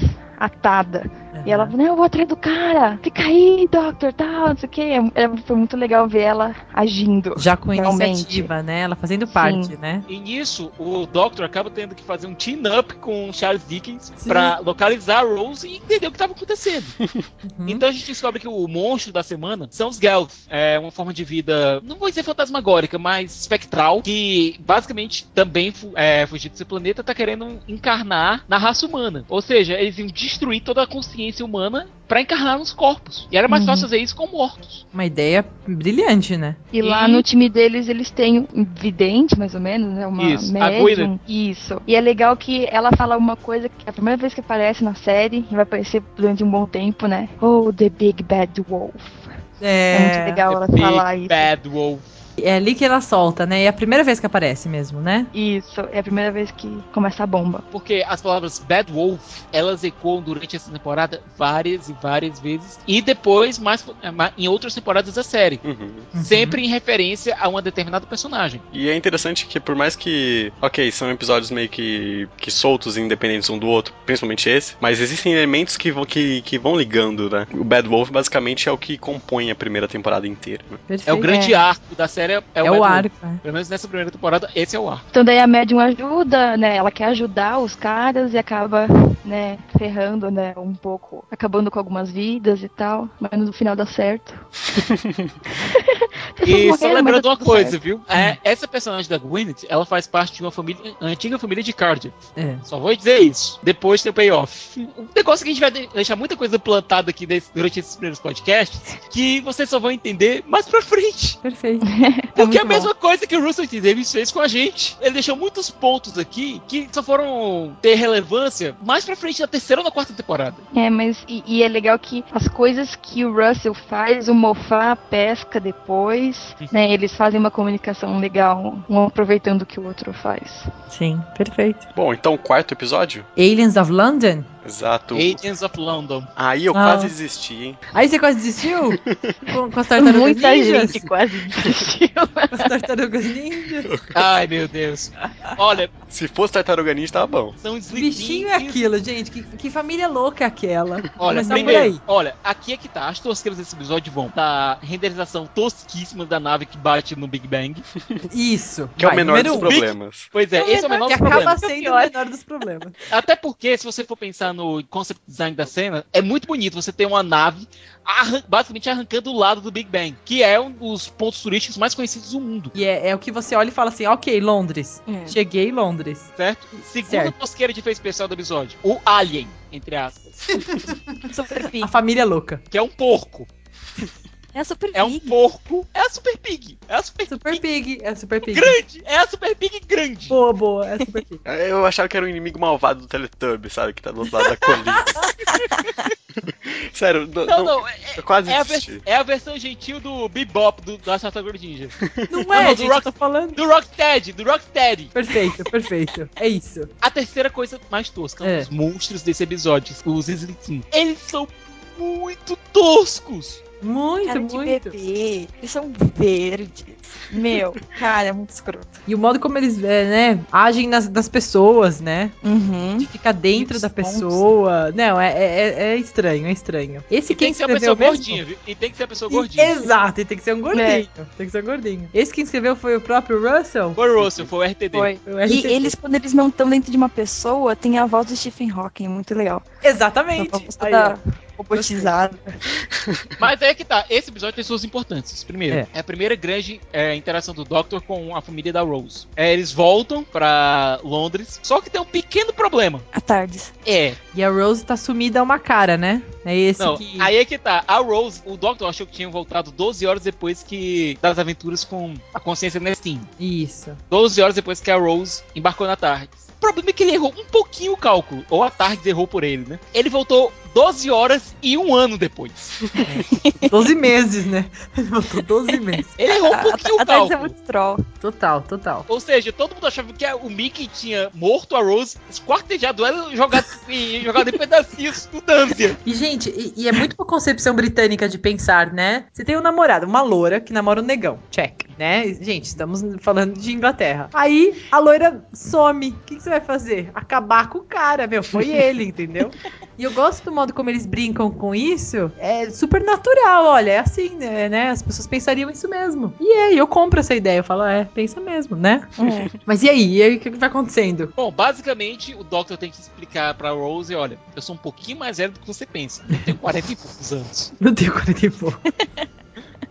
atada. E ela falou, não, eu vou atrás do cara. Fica aí, Doctor, tal, não sei o quê. É, foi muito legal ver ela agindo. Já com Realmente. iniciativa, né? Ela fazendo parte, né? E nisso, o Doctor acaba tendo que fazer um team-up com o Charles Dickens Sim. pra localizar a Rose e entender o que estava acontecendo. Uhum. Então a gente descobre que o monstro da semana são os Gelth. É uma forma de vida, não vou dizer fantasmagórica, mas espectral, que basicamente também é, fugir desse planeta tá querendo encarnar na raça humana. Ou seja, eles iam destruir toda a consciência humana pra encarnar nos corpos. E era mais Uhum. fácil fazer isso com mortos. Uma ideia brilhante, né? E lá E- no time deles, eles têm um vidente, mais ou menos, né? Uma Isso, a médium. Isso. E é legal que ela fala uma coisa que é a primeira vez que aparece na série, e vai aparecer durante um bom tempo, né? Oh, the big bad wolf. É, muito legal ela The Big falar isso. Bad Wolf. É ali que ela solta, né? E é a primeira vez que aparece mesmo, né? Isso, é a primeira vez que começa a bomba. Porque as palavras Bad Wolf, elas ecoam durante essa temporada várias e várias vezes. E depois, mais ma- em outras temporadas da série. Uhum. Uhum. Sempre em referência a uma determinada personagem. E é interessante que por mais que, ok, são episódios meio que, que soltos e independentes um do outro, principalmente esse, mas existem elementos que vão, que, que vão ligando, né? O Bad Wolf basicamente é o que compõe a primeira temporada inteira. né? É o grande arco da série. É, É Bad o Wolf. arco. é. Pelo menos nessa primeira temporada, esse é o arco. Então daí a médium ajuda, né? Ela quer ajudar os caras e acaba, né, ferrando, né, um pouco, acabando com algumas vidas e tal, mas no final dá certo. E só lembrando uma coisa, certo. viu? É, essa personagem da Gwyneth, ela faz parte de uma família, antiga família de Cardiff. É. Só vou dizer isso. Depois tem o payoff. Um negócio que a gente vai de- deixar muita coisa plantada aqui desse- durante esses primeiros podcasts, que vocês só vão entender mais pra frente. Perfeito. Porque é a mesma coisa que o Russell T. Davis fez com a gente. Ele deixou muitos pontos aqui que só foram ter relevância mais pra frente na terceira ou na quarta temporada. É, mas e, e é legal que as coisas que o Russell faz, o Mofá pesca depois, né? Eles fazem uma comunicação legal, um aproveitando o que o outro faz. Sim, perfeito. Bom, então quarto episódio? Aliens of London? Exato. Agents of London. Aí eu Ah. quase desisti, hein? Aí você quase desistiu? com, com as tartarugas Muita ninjas? gente quase desistiu. Com as tartarugas ninjas? Ai, meu Deus. Olha, Se fosse Tartaruga Ninja, tava bom. são Bichinho é aquilo, gente. Que, que família louca é aquela? Olha, primeiro, aí. olha, aqui é que tá. As tosqueiras desse episódio vão da renderização tosquíssima da nave que bate no Big Bang. Isso. Que é o Vai, menor dos um. problemas. Pois é, esse é o menor que dos acaba problemas. sendo o menor dos problemas. Até porque, se você for pensar no concept design da cena, é muito bonito. Você tem uma nave arran- basicamente arrancando o lado do Big Bang, que é um dos pontos turísticos mais conhecidos do mundo, E é, é o que você olha e fala assim, ok, Londres. É. Cheguei em Londres. certo? Segunda Certo. tosqueira de efeito especial do episódio, o Alien, entre aspas. A família louca. que é um porco. É a Super É um Pig. porco. É a Super Pig. É a Super, Super Pig Pig. É Super Pig. grande. É a Super Pig grande. Boa, boa. É Super Pig. Eu achava que era um inimigo malvado do Teletubbies, sabe? Que tá do outro lado da colina. Sério, não, Não, não, não, é, eu quase é a é a versão gentil do Bebop do, da Tartaruga Ninja. Não Não, é, do gente, Rock- eu tô falando. Do Rocksteady, do Rocksteady. Perfeito, perfeito. É isso. A terceira coisa mais tosca, É. os monstros desse episódio, os Slitim. Eles são muito toscos. Muito, Cara muito. bebê. Eles são verdes. Meu, cara, é muito escroto. E o modo como eles, é, né, agem nas, nas pessoas, né? Uhum. De ficar dentro da pontos. pessoa. Não, é, é, é estranho, é estranho. Esse E quem tem que ser uma escreveu pessoa mesmo? gordinha, viu? E tem que ser uma pessoa E- gordinha. Exato, e tem que ser um gordinho. É. Tem que ser um gordinho. Esse quem escreveu foi o próprio Russell? Foi o Russell, foi o RTD. Foi. O E RTD. eles, quando eles não estão dentro de uma pessoa, tem a voz do Stephen Hawking, é muito legal. Exatamente. A Aí, ó. robotizada. Mas é que tá, esse episódio tem suas importâncias. Primeiro, É. é, a primeira grande é, interação do Doctor com a família da Rose. É, eles voltam pra Londres, só que tem um pequeno problema. À tardes. É, E a Rose tá sumida a uma cara, né? É esse não, que. aí é que tá. A Rose, o Doctor achou que tinham voltado 12 horas depois que das aventuras com a consciência Nestin. Isso. 12 horas depois que a Rose embarcou na TARDIS. O problema é que ele errou um pouquinho o cálculo. Ou a TARDIS errou por ele, né? Ele voltou 12 horas e um ano depois. 12 meses, né? Ele botou 12 meses. Ele errou um A, pouquinho a o tardes é muito troll. Total, total. Ou seja, todo mundo achava que o Mickey tinha morto a Rose, esquartejado ela e jogado, e jogado em pedacinhos no Danzia. E, gente, e, e é muito uma concepção britânica de pensar, né? Você tem um namorado, uma loira, que namora um negão. Check. Né? Gente, estamos falando de Inglaterra. Aí a loira some. O que, que você vai fazer? Acabar com o cara, meu. Foi ele, entendeu? E eu gosto do modo como eles brincam com isso. É super natural, olha. É assim, né? né? As pessoas pensariam isso mesmo. E aí, eu compro essa ideia. Eu falo, é, pensa mesmo, né? É. Mas e aí? E aí, o que, que vai acontecendo? Bom, basicamente, o Doctor tem que explicar pra Rose, olha, eu sou um pouquinho mais velho do que você pensa. Eu tenho 40 e poucos anos. Meu Deus, 40 e pouco.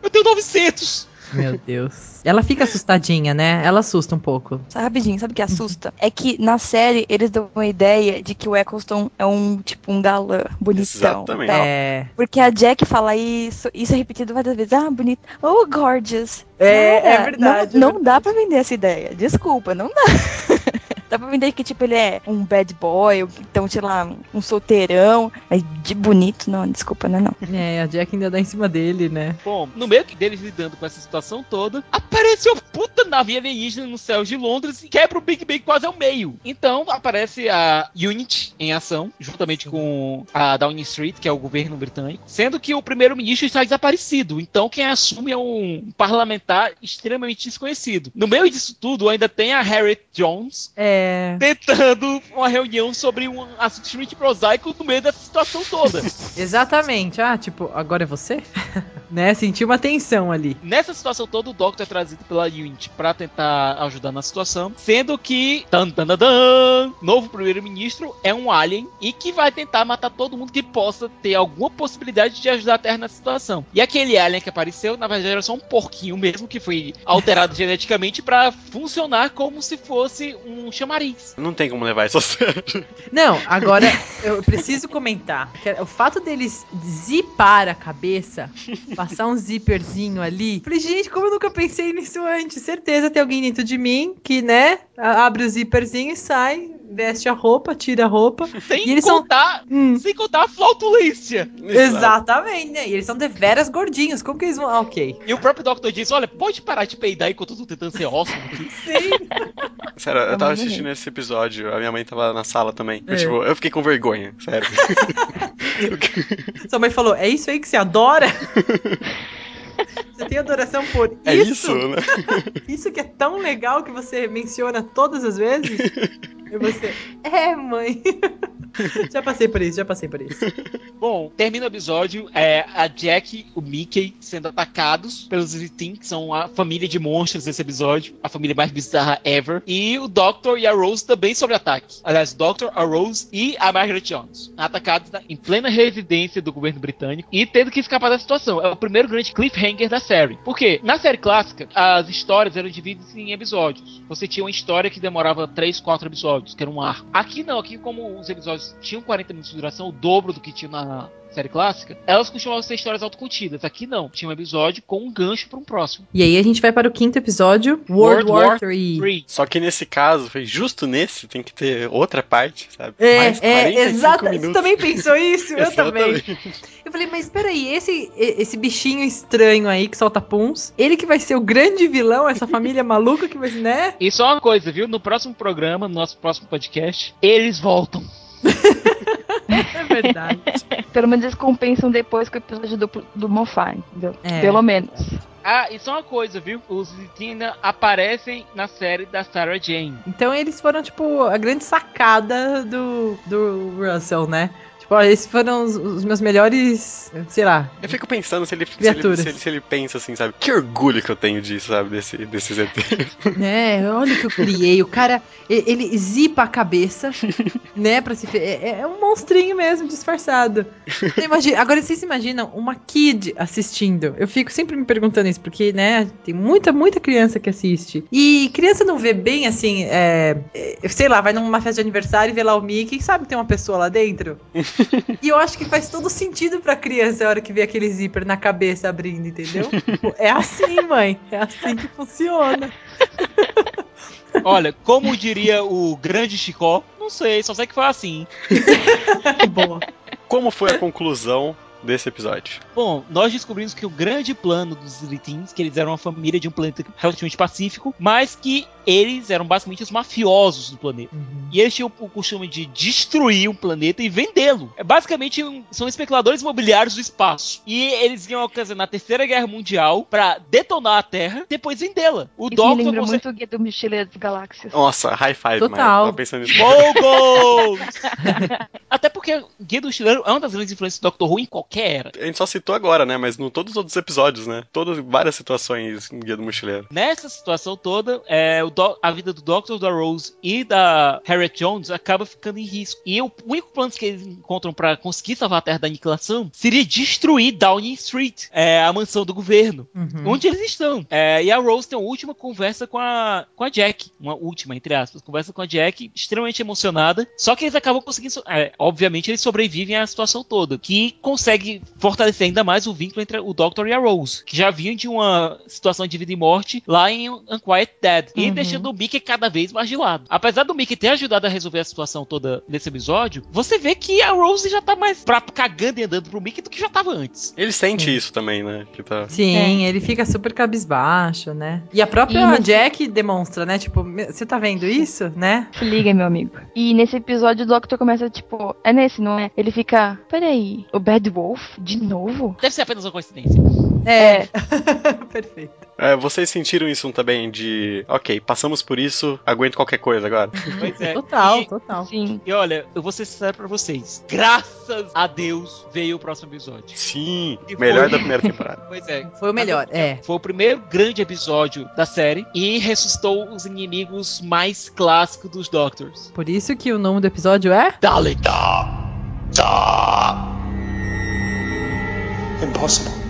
Eu tenho 900! Meu Deus. Ela fica assustadinha, né? Ela assusta um pouco. Só rapidinho, sabe o que assusta? É que na série eles dão uma ideia de que o Eccleston é um, tipo, um galã bonitão. Exatamente. É. Porque a Jack fala isso, isso é repetido várias vezes. Ah, bonito. Oh, gorgeous. É, Cara, é verdade, Não, é não dá pra vender essa ideia. Desculpa, não dá. dá pra vender que, tipo, ele é um bad boy, ou então, sei lá, um solteirão. Mas de bonito, não, desculpa, não é não. É, a Jack ainda dá em cima dele, né? Bom, no meio deles lidando com essa situação toda, apareceu uma puta nave alienígena no céu de Londres e quebra o Big Bang quase ao meio. Então aparece a Unity em ação, juntamente com a Downing Street, que é o governo britânico, sendo que o primeiro-ministro está desaparecido. Então quem assume é um parlamentar extremamente desconhecido. No meio disso tudo, ainda tem a Harriet Jones É. tentando uma reunião sobre um assunto extremamente prosaico no meio dessa situação toda. Exatamente. Ah, tipo, agora é você? né? Senti uma tensão ali. Nessa situação toda, o Doctor é trazido pela Unity pra tentar ajudar na situação, sendo que tan, tan, tan, tan, novo primeiro-ministro é um alien e que vai tentar matar todo mundo que possa ter alguma possibilidade de ajudar a Terra nessa situação. E aquele alien que apareceu, na verdade, era só um porquinho mesmo que foi alterado geneticamente pra funcionar como se fosse um chamariz. Não tem como levar isso a sério. Não, agora eu preciso comentar que o fato deles zipar a cabeça Passar um zíperzinho ali. Falei, gente, como eu nunca pensei nisso antes? Certeza tem alguém dentro de mim que, né, abre o zíperzinho e sai, veste a roupa, tira a roupa. Sem E eles são- contar, Hum, sem contar a flautulência. exatamente, né? E eles são deveras gordinhos. Como que eles vão. Ah, ok. E o próprio Doctor diz, olha, pode parar de peidar enquanto eu tô tentando ser awesome aqui. Sim. Sério, eu tava mãe assistindo esse episódio, a minha mãe tava na sala também. Eu, É. tipo, eu fiquei com vergonha, sério. Sua mãe falou: é isso aí que você adora? Você tem adoração por É isso? isso, né? Isso que é tão legal que você menciona todas as vezes? E você, é, mãe. já passei por isso, já passei por isso. Bom, termina o episódio, é, a Jack e o Mickey sendo atacados pelos Zritin, que são a família de monstros desse episódio, a família mais bizarra ever. E o Doctor e a Rose também sob ataque. Aliás, o Doctor, a Rose e a Margaret Jones. Atacados em plena residência do governo britânico e tendo que escapar da situação. É o primeiro grande cliffhanger da série. Por quê? Na série clássica, as histórias eram divididas em episódios. Você tinha uma história que demorava 3, 4 episódios, que era um arco. Aqui não, aqui como os episódios tinham 40 minutos de duração, o dobro do que tinha na série clássica, elas costumavam ser histórias autocontidas. Aqui não, tinha um episódio com um gancho para um próximo. E aí a gente vai para o quinto episódio, World, World War War III. Three. Só que nesse caso, foi justo nesse, tem que ter outra parte, sabe? É, Mais é, 45 exato. Você minutos. também pensou isso? Eu também. Eu falei, mas peraí, esse, esse bichinho estranho aí que solta puns, ele que vai ser o grande vilão, essa família maluca que vai, né? E só uma coisa, viu? No próximo programa, no nosso próximo podcast, eles voltam. É verdade. Pelo menos eles compensam depois com o episódio do, do Moffat, entendeu? É. Pelo menos. Ah, e só uma coisa, viu? Os Tina aparecem na série da Sarah Jane. Então eles foram, tipo, a grande sacada do, do Russell, né? Ó, esses foram os, os meus melhores, sei lá. Eu fico pensando se ele, se ele, se, ele, se ele pensa assim, sabe? Que orgulho que eu tenho disso, sabe? Desse, desses ETs. É, olha o que eu criei. O cara, ele zipa a cabeça, né, pra se... É, é um monstrinho mesmo, disfarçado. Imagina- agora, vocês imaginam uma kid assistindo? Eu fico sempre me perguntando isso, porque, né, tem muita, muita criança que assiste. E criança não vê bem, assim, é, é, sei lá, vai numa festa de aniversário e vê lá o Mickey, sabe que tem uma pessoa lá dentro? E eu acho que faz todo sentido pra criança a hora que vê aquele zíper na cabeça abrindo, entendeu? Tipo, É assim, mãe. É assim que funciona. Olha, como diria o grande Chicó, não sei, só sei que foi assim. Boa. Como foi a conclusão desse episódio? Bom, nós descobrimos que o grande plano dos Litins, que eles eram uma família de um planeta relativamente pacífico, mas que eles eram basicamente os mafiosos do planeta. E eles tinham o costume de destruir um planeta e vendê-lo. É basicamente um- são especuladores imobiliários do espaço. E eles iam ocasionar a Terceira Guerra Mundial pra detonar a Terra, depois vendê-la. O Isso me Doctor lembra consegue- muito o Guia do Mochileiro das Galáxias. Nossa, high five, Total. Tava pensando nisso. Mogos! Até porque Guia do Mochileiro é uma das grandes influências do Doctor Who em qualquer era. A gente só citou agora, né? Mas no todos os outros episódios, né? Todas, várias situações em Guia do Mochileiro. Nessa situação toda, é, Do- a vida do Doctor, da Rose e da Harriet Jones acaba ficando em risco. E o único plano que eles encontram pra conseguir salvar a Terra da aniquilação seria destruir Downing Street, é, a mansão do governo. Uhum. Onde eles estão. É, e a Rose tem uma última conversa com a, com a Jack. Uma última, entre aspas. Conversa com a Jack, extremamente emocionada. Só que eles acabam conseguindo. é, obviamente, eles sobrevivem à situação toda. Que consegue fortalecer ainda mais o vínculo entre o Doctor e a Rose. Que já vinham de uma situação de vida e morte lá em Unquiet Dead. E Uhum. deixando o Mickey cada vez mais de lado. Apesar do Mickey ter ajudado a resolver a situação toda nesse episódio, você vê que a Rose já tá mais pra, cagando e andando pro Mickey do que já tava antes. Ele sente isso também, né? Que tá... Sim, ele fica super cabisbaixo, né? E a própria E nesse- Jack demonstra, né? Tipo, "Me- você tá vendo isso, né? Se liga, meu amigo. E nesse episódio o Doctor começa, tipo, é nesse, não é? Ele fica, peraí, o Bad Wolf? De novo? Deve ser apenas uma coincidência. É. Perfeito. É, vocês sentiram isso também de... Ok, passamos por isso, aguento qualquer coisa agora. Pois é. Total, E- total. Sim. E olha, eu vou ser sincero pra vocês. Graças a Deus veio o próximo episódio. Sim, E melhor foi. da primeira temporada. Pois é. Foi o melhor, é. Foi o primeiro grande episódio da série e ressuscitou os inimigos mais clássicos dos Doctors. Por isso que o nome do episódio é. Dalek. Impossible.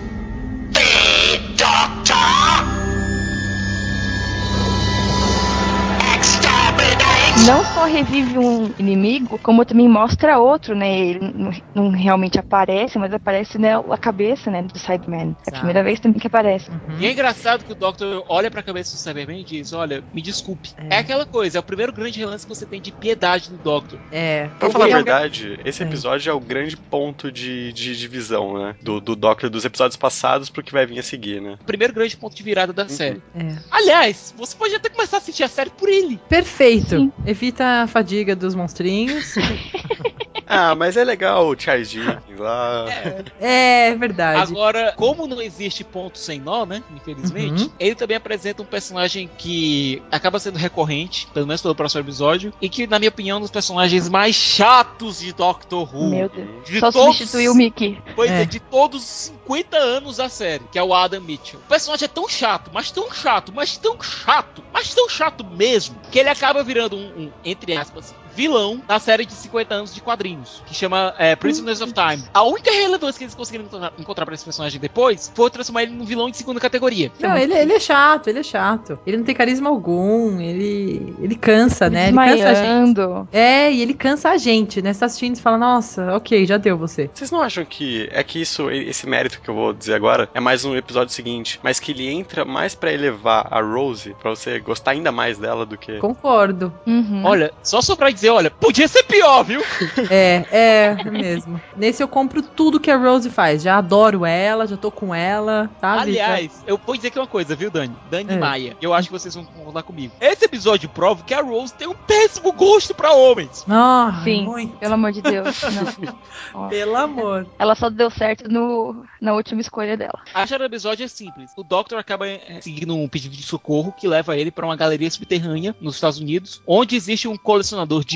Não só revive um inimigo, como também mostra outro, né? Ele não, não realmente aparece, mas aparece né, a cabeça, né, do Cyberman. É a primeira vez também que aparece. Uhum. E é engraçado que o Doctor olha pra cabeça do Cyberman e diz: Olha, me desculpe. É. É, aquela coisa, é o primeiro grande relance que você tem de piedade do Doctor. É. Pra falar a é verdade, esse É. episódio é o grande ponto de, de divisão, né? Do, do Doctor dos episódios passados pro que vai vir a seguir, né? O primeiro grande ponto de virada da série. É. Aliás, você pode até começar a assistir a série por ele. Perfeito. Sim. Evita a fadiga dos monstrinhos. Ah, mas é legal o Charles Dickens lá. é verdade. Agora, como não existe ponto sem nó, né? Infelizmente, Uhum. ele também apresenta um personagem que acaba sendo recorrente, pelo menos pelo próximo episódio, e que, na minha opinião, é um dos personagens mais chatos de Doctor Who. Meu Deus. De Só todos- substituiu o Mickey. Pois é. É. de todos os 50 anos da série, que é o Adam Mitchell. O personagem é tão chato, mas tão chato, mas tão chato, mas tão chato mesmo, que ele acaba virando um, um, entre aspas, vilão na série de 50 anos de quadrinhos, que chama é, Prisoners of Time. A única relevância que eles conseguiram encontrar, pra esse personagem depois foi transformar ele num vilão de segunda categoria. Não, ele, ele é chato, ele é chato. Ele não tem carisma algum, ele, ele cansa, né? Ele cansa a gente. É, e ele cansa a gente, né? Você tá assistindo e fala, nossa, ok, já deu você. Vocês não acham que é que isso, esse mérito que eu vou dizer agora, é mais no episódio seguinte, mas que ele entra mais pra elevar a Rose, pra você gostar ainda mais dela do que. Concordo. Uhum. Olha, só só pra dizer, olha, podia ser pior, viu? É, é, é mesmo. Nesse eu compro tudo que a Rose faz. Já adoro ela, já tô com ela, sabe? Aliás, eu vou dizer aqui uma coisa, viu, Dani? Dani É. Maia. Eu acho que vocês vão concordar comigo. Esse episódio prova que a Rose tem um péssimo gosto pra homens. Ah, Sim, muito. pelo amor de Deus. Pelo amor. Ela só deu certo no, na última escolha dela. A história do episódio é simples. O Doctor acaba eh, seguindo um pedido de socorro que leva ele pra uma galeria subterrânea nos Estados Unidos, onde existe um colecionador de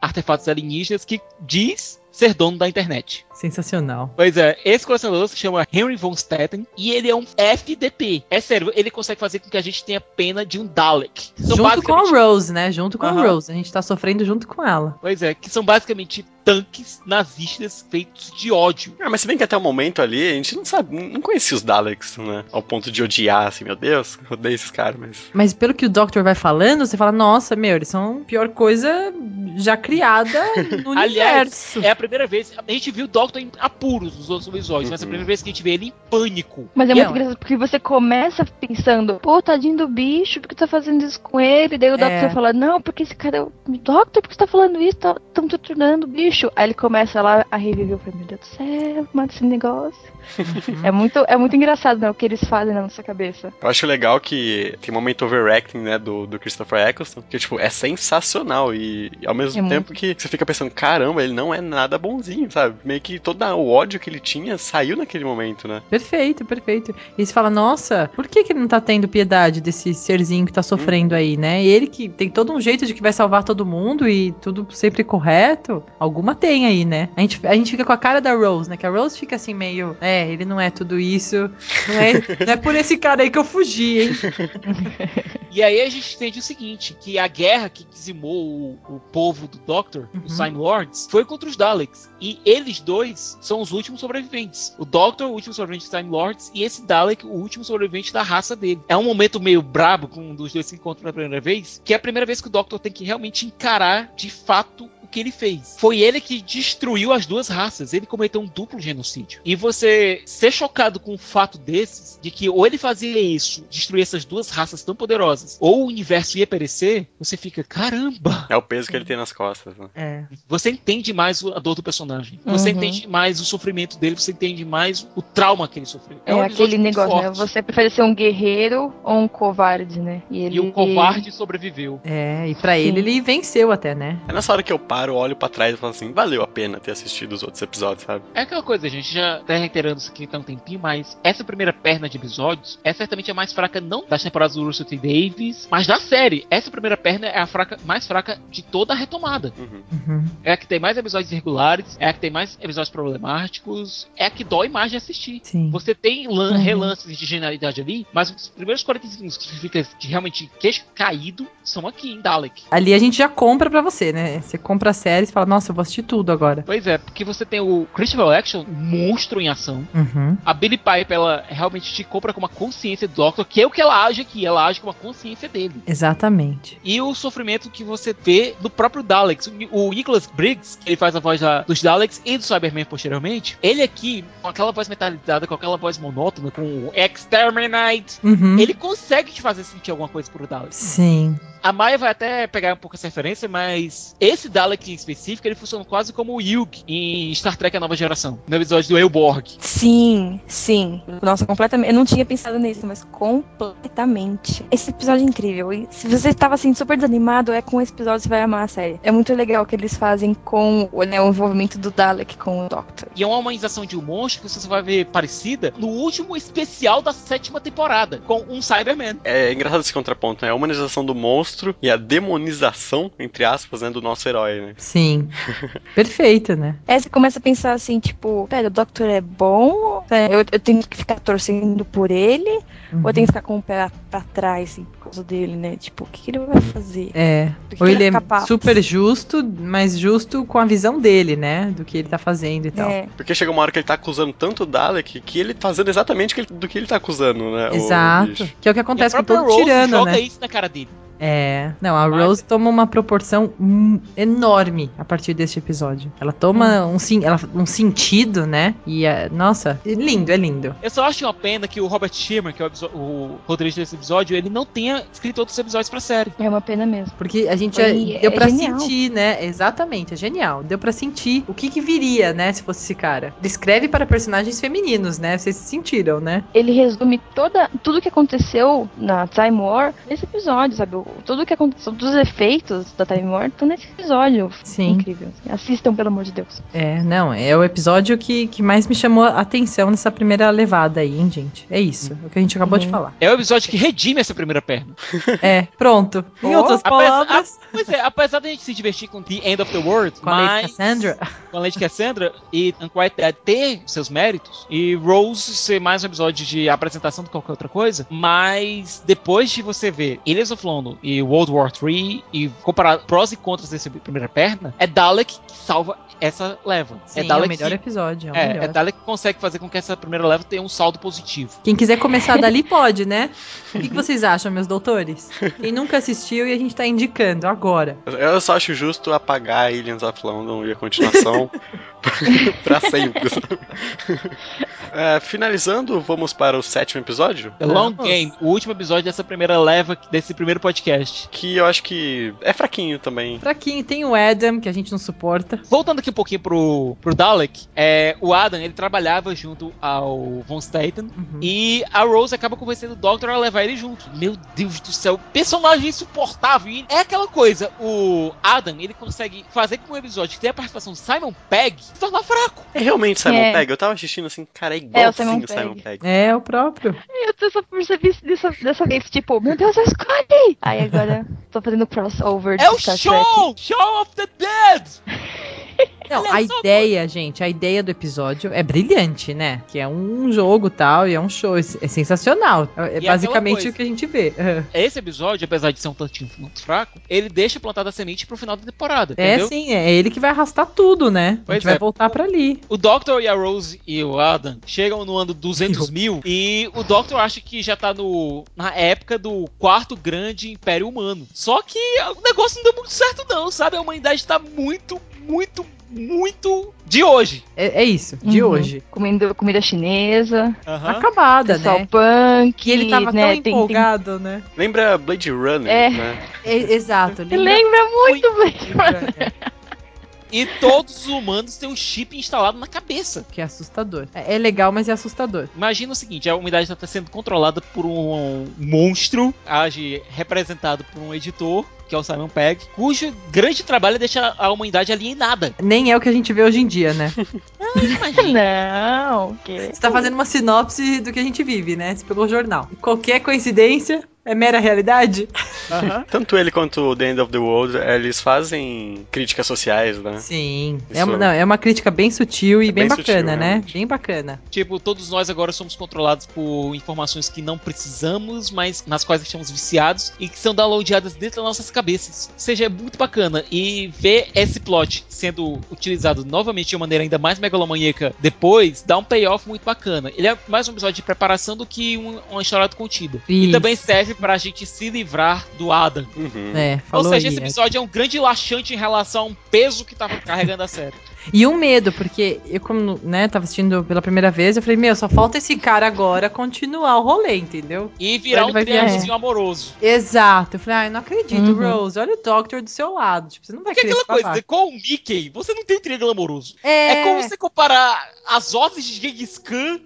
artefatos alienígenas que diz ser dono da internet. Sensacional. Pois é, esse colecionador se chama Henry von Stetten e ele é um FDP. É sério, ele consegue fazer com que a gente tenha pena de um Dalek. São junto com a basicamente- Rose, né? Junto com a Rose. A gente tá sofrendo junto com ela. Pois é, que são basicamente tanques nazistas feitos de ódio. Ah, mas se bem que até o momento ali, a gente não sabe, não conhecia os Daleks, né? Ao ponto de odiar, assim, meu Deus, eu odeio esses caras, mas. Mas pelo que o Doctor vai falando, você fala, nossa, meu, eles são a pior coisa já criada no Aliás, universo. é a primeira vez. A gente viu o Doctor em apuros nos outros episódios, mas é a Uhum. primeira vez que a gente vê ele em pânico. Mas é E muito é. engraçado porque você começa pensando, pô, tadinho do bicho, por que tá fazendo isso com ele? Daí o É. Doctor fala, não, porque esse cara é o Doctor, por que você tá falando isso? Estão torturando o bicho. Aí ele começa lá a reviver. Eu falei, meu Deus do céu, mata esse negócio. Uhum. É muito, é muito engraçado, né, o que eles fazem na nossa cabeça. Eu acho legal que tem um momento overacting, né, do, do Christopher Eccleston, que, tipo, é sensacional e, e ao mesmo É tempo que você fica pensando, caramba, ele não é nada bonzinho, sabe? Meio que todo o ódio que ele tinha saiu naquele momento, né? Perfeito, perfeito. E você fala, nossa, por que, que ele não tá tendo piedade desse serzinho que tá sofrendo aí, né? E ele que tem todo um jeito de que vai salvar todo mundo e tudo sempre correto, alguma tem aí, né? A gente, a gente fica com a cara da Rose, né? Que a Rose fica assim meio, é, ele não é tudo isso, não é, não é por esse cara aí que eu fugi, hein? E aí a gente entende o seguinte: que a guerra que dizimou o, o povo do Doctor, Uhum. os Time Lords, foi contra os Daleks. E eles dois são os últimos sobreviventes. O Doctor, o último sobrevivente dos Time Lords, e esse Dalek, o último sobrevivente da raça dele. É um momento meio brabo com um dos dois se encontram pela primeira vez, que é a primeira vez que o Doctor tem que realmente encarar de fato que ele fez. Foi ele que destruiu as duas raças. Ele cometeu um duplo genocídio. E você ser chocado com um fato desses, de que ou ele fazia isso, destruir essas duas raças tão poderosas, ou o universo ia perecer, você fica, caramba! É o peso que ele tem nas costas, né? É. Você entende mais o- a dor do personagem. Você Uhum. entende mais o sofrimento dele, você entende mais o trauma que ele sofreu. É, um episódio aquele negócio, né? Você prefere ser um guerreiro ou um covarde, né? ele, E o covarde sobreviveu. É, e pra ele, ele venceu até, né? É nessa hora que eu paro, olho pra trás e falo assim, valeu a pena ter assistido os outros episódios, sabe? É aquela coisa, gente, já tá reiterando isso aqui há um tempinho, mas essa primeira perna de episódios é certamente a mais fraca, não das temporadas do Russell T. Davis, mas da série. Essa primeira perna é a fraca, mais fraca de toda a retomada. Uhum. Uhum. É a que tem mais episódios irregulares, é a que tem mais episódios problemáticos, é a que dói mais de assistir. Sim. Você tem lan- Uhum. relances de genialidade ali, mas os primeiros 45 minutos que fica de realmente queixo caído são aqui em Dalek. Ali a gente já compra pra você, né? Você compra pra série e fala, nossa, eu vou assistir tudo agora. Pois é, porque você tem o Critical Action, monstro em ação. Uhum. A Billy Piper, ela realmente te compra com uma consciência do Doctor, que é o que ela age aqui, ela age com uma consciência dele. Exatamente. E o sofrimento que você vê do próprio Daleks. O Nicholas Briggs, que ele faz a voz da- dos Daleks e do Cyberman posteriormente, ele aqui, com aquela voz metalizada, com aquela voz monótona, com o Exterminate, Uhum. ele consegue te fazer sentir alguma coisa por Daleks. Sim. A Maia vai até pegar um pouco essa referência, mas esse Dalek em específico, ele funciona quase como o Yug em Star Trek A Nova Geração, no episódio do Eilborg. Sim, sim. Nossa, completamente. Eu não tinha pensado nisso, mas completamente. Esse episódio é incrível. E se você estava assim super desanimado, é com esse episódio que você vai amar a série. É muito legal o que eles fazem com né, o envolvimento do Dalek com o Doctor. E é uma humanização de um monstro que você vai ver parecida no último especial da sétima temporada, com um Cyberman. É engraçado esse contraponto, né? A humanização do monstro e a demonização, entre aspas, né, do nosso herói, né? Sim. Perfeito, né? Aí você começa a pensar assim, tipo, pera, o Doctor é bom? É, Eu, eu tenho que ficar torcendo por ele? Ou eu tenho que ficar com o pé pra trás, assim, por causa dele, né? Tipo, o que, que ele vai fazer? É. Ou que ele é capaz? super justo, mas justo com a visão dele, né? Do que ele tá fazendo e tal. É, Porque chega uma hora que ele tá acusando tanto o Dalek que ele tá fazendo exatamente o que ele- do que ele tá acusando, né? o Exato. Que é o que E a acontece com própria todo Rose tirano, joga né? isso na cara dele. É. Não, a Mas- Rose toma uma proporção hum, enorme a partir deste episódio. Ela toma um, sim- ela- um sentido, né? E, é, nossa, é lindo, é lindo. Eu só acho uma pena que o Robert Sherman, que é o, o roteirista desse episódio, ele não tenha escrito outros episódios pra série. é uma pena mesmo. Porque a gente Foi- já, deu é pra genial. sentir, né? Exatamente, é genial. Deu pra sentir o que que viria, né? Se fosse esse cara. Ele escreve para personagens femininos, né? Vocês se sentiram, né? Ele resume toda, tudo que aconteceu na Time War nesse episódio, sabe? O- Tudo que aconteceu, todos os efeitos da Time War estão nesse episódio. Sim. Incrível. Assistam, pelo amor de Deus. É, não, é o episódio que, que mais me chamou a atenção nessa primeira levada aí, hein, gente? É isso, é o que a gente acabou de Uhum. falar. É o episódio que redime essa primeira perna. É, pronto. Em Oh, outras apesar- palavras, Pois é, apesar da gente se divertir com The End of the World, com a Lady mas Cassandra. com a Lady Cassandra e Unquiet Dead ter seus méritos, e Rose ser mais um episódio de apresentação do que qualquer outra coisa, mas depois de você ver Ilhas of London e World War III e comparar prós e contras dessa primeira perna, é Dalek que salva essa leva. Sim, é é, Dalek o melhor que, episódio, é o é, melhor. é Dalek que consegue fazer com que essa primeira leva tenha um saldo positivo. Quem quiser começar dali pode, né? O que, que vocês acham, meus doutores? Quem nunca assistiu e a gente tá indicando agora. Eu só acho justo apagar Aliens of London e a continuação pra sempre. É, finalizando, vamos para o sétimo episódio, The Long. Game, o último episódio dessa primeira leva, desse primeiro podcast. Que eu acho que é fraquinho também. Pra quem tem o Adam, que a gente não suporta. Voltando aqui um pouquinho pro, pro Dalek, é, o Adam ele trabalhava junto ao Von Staten Uhum. e a Rose acaba convencendo o Doctor a levar ele junto. Meu Deus do céu, personagem insuportável. E é aquela coisa, o Adam ele consegue fazer com um episódio que tem a participação do Simon Pegg se tornar fraco. É realmente Simon É. Pegg? Eu tava assistindo assim, cara, é É, o Simon o Simon Pegg. Pegg. É, o próprio. Eu só percebi isso dessa, dessa vez, tipo, meu Deus, eu escolhi! Aí agora tô fazendo crossover de É o show! Show of the Dead! Não, é a ideia, gente, a ideia do episódio é brilhante, né? Que é um jogo tal, e é um show. É é sensacional. É E basicamente o que a gente vê. Esse episódio, apesar de ser um tantinho muito fraco, ele deixa plantada a semente pro final da temporada, É entendeu? sim, é ele que vai arrastar tudo, né? a Pois gente vai é. voltar pra ali. O Doctor e a Rose e o Adam chegam no ano 200 mil e o Doctor acha que já tá no, na época do quarto grande Império Humano. Só que o negócio não deu muito certo não, sabe? A humanidade tá muito, muito, muito de hoje. É, é isso, de Uhum. hoje. Comendo comida chinesa, Aham. Acabada, pessoal né? punk. E ele tava né, tão tem- tem- empolgado, né? Lembra Blade Runner, É. né? É, exato. Ele lembra muito bem. E todos os humanos têm um chip instalado na cabeça. Que é assustador. É, é legal, mas é assustador. Imagina o seguinte, a humanidade está sendo controlada por um monstro, age representado por um editor, que é o Simon Pegg, cujo grande trabalho é deixar a humanidade alienada. Nem é o que a gente vê hoje em dia, né? Imagina. Não, que Você tá fazendo uma sinopse do que a gente vive, né? Você pegou o jornal. Qualquer coincidência, É mera realidade? Tanto ele quanto o The End of the World, eles fazem críticas sociais, né? Sim. Isso- É uma, não, é uma crítica bem sutil e É bem, bem bacana, sutil, né? realmente. Bem bacana. Tipo, todos nós agora somos controlados por informações que não precisamos, mas nas quais estamos viciados e que são downloadadas dentro das nossas cabeças. Ou seja, é muito bacana. E ver esse plot sendo utilizado novamente de uma maneira ainda mais megalomaníaca depois, dá um payoff muito bacana. Ele é mais um episódio de preparação do que um- uma história contida. E Isso. também serve pra gente se livrar do Adam. Uhum. É, Ou seja, aí, esse é. episódio é um grande laxante em relação a um peso que tava carregando a série. E um medo, porque eu, como, né, tava assistindo pela primeira vez, eu falei, meu, só falta esse cara agora continuar o rolê, entendeu? E virar um triângulozinho amoroso. Exato. Eu falei, ai, não acredito, Uhum. Rose, olha o Doctor do seu lado. Tipo, você não vai Porque querer aquela coisa, com o Mickey, você não tem um triângulo amoroso. É, É como você comparar as ordens de Genghis Khan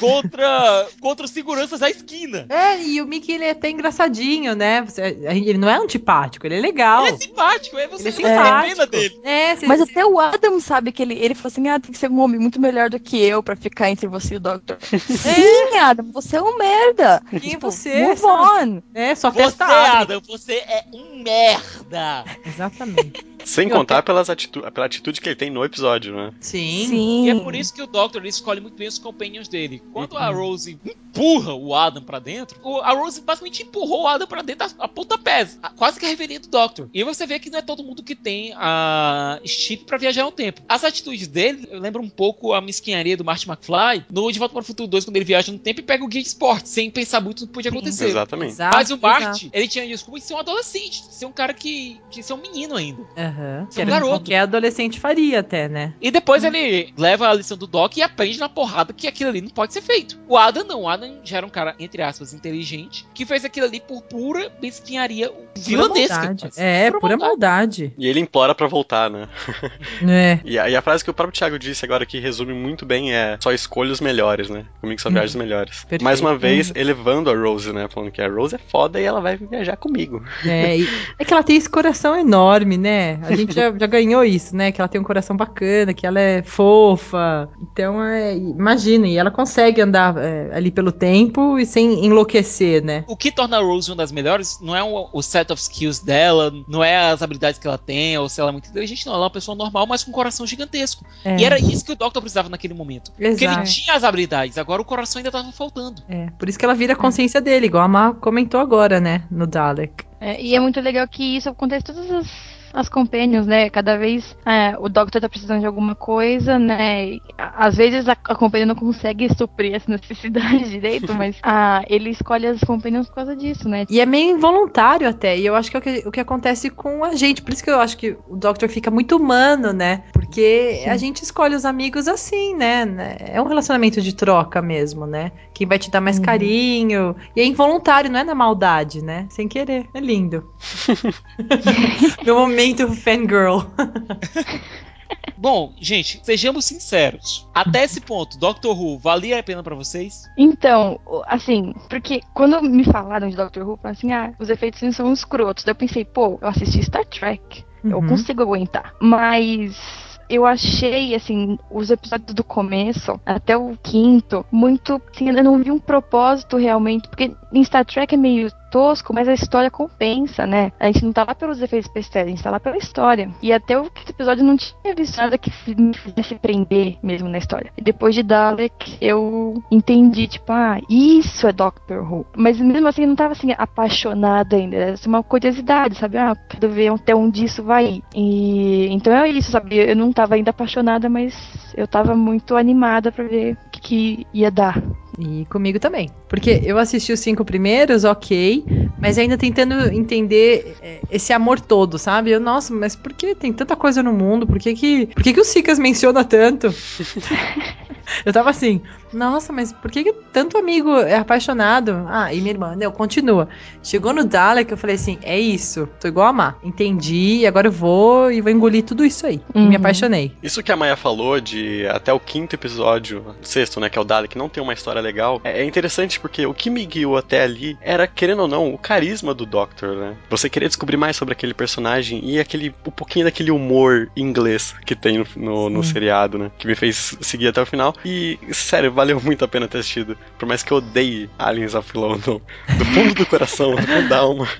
contra, contra os seguranças da esquina. É, e o Mickey, ele é até engraçadinho, né? Você- Ele não é antipático, ele é legal. Ele é simpático, aí você Ele é simpático. pena dele. É, você- Mas até o Adam sabe que ele, ele falou assim: ah, tem que ser um homem muito melhor do que eu pra ficar entre você e o Doctor. Sim, Adam, você é um merda. Quem é Tipo, você? Move sabe? on. É, só Você. Adam, você é um merda. Exatamente. Sem Eu contar pelas atitu pela atitude que ele tem no episódio, né? Sim. Sim. E é por isso que o Doctor ele escolhe muito bem os companions dele. Quando a Rose empurra o Adam pra dentro, o- a Rose basicamente empurrou o Adam pra dentro a, a pontapés, quase que a revelia do Doctor. E você vê que não é todo mundo que tem a chip pra viajar no tempo. As atitudes dele lembram um pouco a mesquinharia do Marty McFly no De Volta para o Futuro 2, quando ele viaja no tempo e pega o Geek Sport, sem pensar muito no que podia acontecer. Exatamente. Exato, Mas o exato. Marty, ele tinha desculpa de ser um adolescente, de ser um cara que. de ser um menino ainda. Aham. Você Que é um era que garoto. qualquer adolescente faria até, né? E depois ele leva a lição do Doc e aprende na porrada que aquilo ali não pode ser feito. O Adam não. O Adam já era um cara, entre aspas, inteligente, que fez aquilo ali por pura Pura maldade. quase. É, pura maldade. E ele implora pra voltar, né? É. E a, e a frase que o próprio Thiago disse agora que resume muito bem é só escolha os melhores, né? Comigo só viaja os melhores. Perfeito. Mais uma vez, elevando a Rose, né? Falando que a Rose é foda e ela vai viajar comigo. É, e- é que ela tem esse coração enorme, né? A gente já, já ganhou isso, né? Que ela tem um coração bacana, que ela é fofa. Então, é, imagina, e ela consegue andar é, ali pelo tempo e sem enlouquecer, né? O que torna a Rose uma das melhores não é o, o set of skills dela, não é as habilidades que ela tem, ou se ela é muito inteligente, não. Ela é uma pessoa normal, mas com um coração gigantesco. É, E era isso que o Doctor precisava naquele momento. Porque ele Exato. tinha as habilidades, agora o coração ainda tava faltando. É, por isso que ela vira a consciência dele, igual a Má comentou agora, né? No Dalek. É, e é muito legal que isso acontece em todas as, as companions, né? Cada vez é, o Doctor tá precisando de alguma coisa, né? E, a- às vezes a, a companion não consegue suprir essa necessidade direito, mas ah, ele escolhe as companions por causa disso, né? E é meio involuntário até. E eu acho que é o que, o que acontece com a gente. Por isso que eu acho que o Doctor fica muito humano, né? Porque a gente escolhe os amigos assim, né? Né? É um relacionamento de troca mesmo, né? Quem vai te dar mais Uhum. carinho. E é involuntário, não é na maldade, né? Sem querer. É lindo. Meu momento fangirl. Bom, gente, sejamos sinceros. Até esse ponto, Doctor Who valia a pena pra vocês? Então, assim, porque quando me falaram de Doctor Who, falaram assim, ah, os efeitos são escrotos. Daí eu pensei, pô, eu assisti Star Trek. Eu Uhum. consigo aguentar. Mas eu achei, assim, os episódios do começo até o quinto, muito. Assim, eu não vi um propósito realmente. Porque em Star Trek é meio tosco, mas a história compensa, né? A gente não tá lá pelos efeitos especiais, a gente tá lá pela história. E até o episódio não tinha visto nada que me fizesse prender mesmo na história. E depois de Dalek, eu entendi, tipo, ah, isso é Doctor Who. Mas mesmo assim, eu não tava assim, apaixonada ainda. Era assim, uma curiosidade, sabe? Ah, quero ver até onde isso vai. E então é isso, sabe? Eu não tava ainda apaixonada, mas eu tava muito animada pra ver o que, que ia dar. E comigo também. Porque eu assisti os cinco primeiros, ok, mas ainda tentando entender é, esse amor todo, sabe? Eu, nossa, mas por que tem tanta coisa no mundo? Por que que, por que, que o Sicas menciona tanto? eu tava assim, nossa, mas por que, que tanto amigo é apaixonado? Ah, e minha irmã, não, continua. Chegou no Dalek, eu falei assim, é isso, tô igual a Má. Entendi, agora eu vou e vou engolir tudo isso aí. E me Uhum. apaixonei. Isso que a Maia falou de até o quinto episódio, sexto, né, que é o Dalek, não tem uma história legal, é é interessante porque o que me guiou até ali era, querendo ou não, o carisma do Doctor, né? Você querer descobrir mais sobre aquele personagem e aquele um pouquinho daquele humor inglês que tem no, no, no seriado, né? Que me fez seguir até o final. E, sério, valeu muito a pena ter assistido. Por mais que eu odeie Aliens of London. Do fundo do coração, do fundo da alma.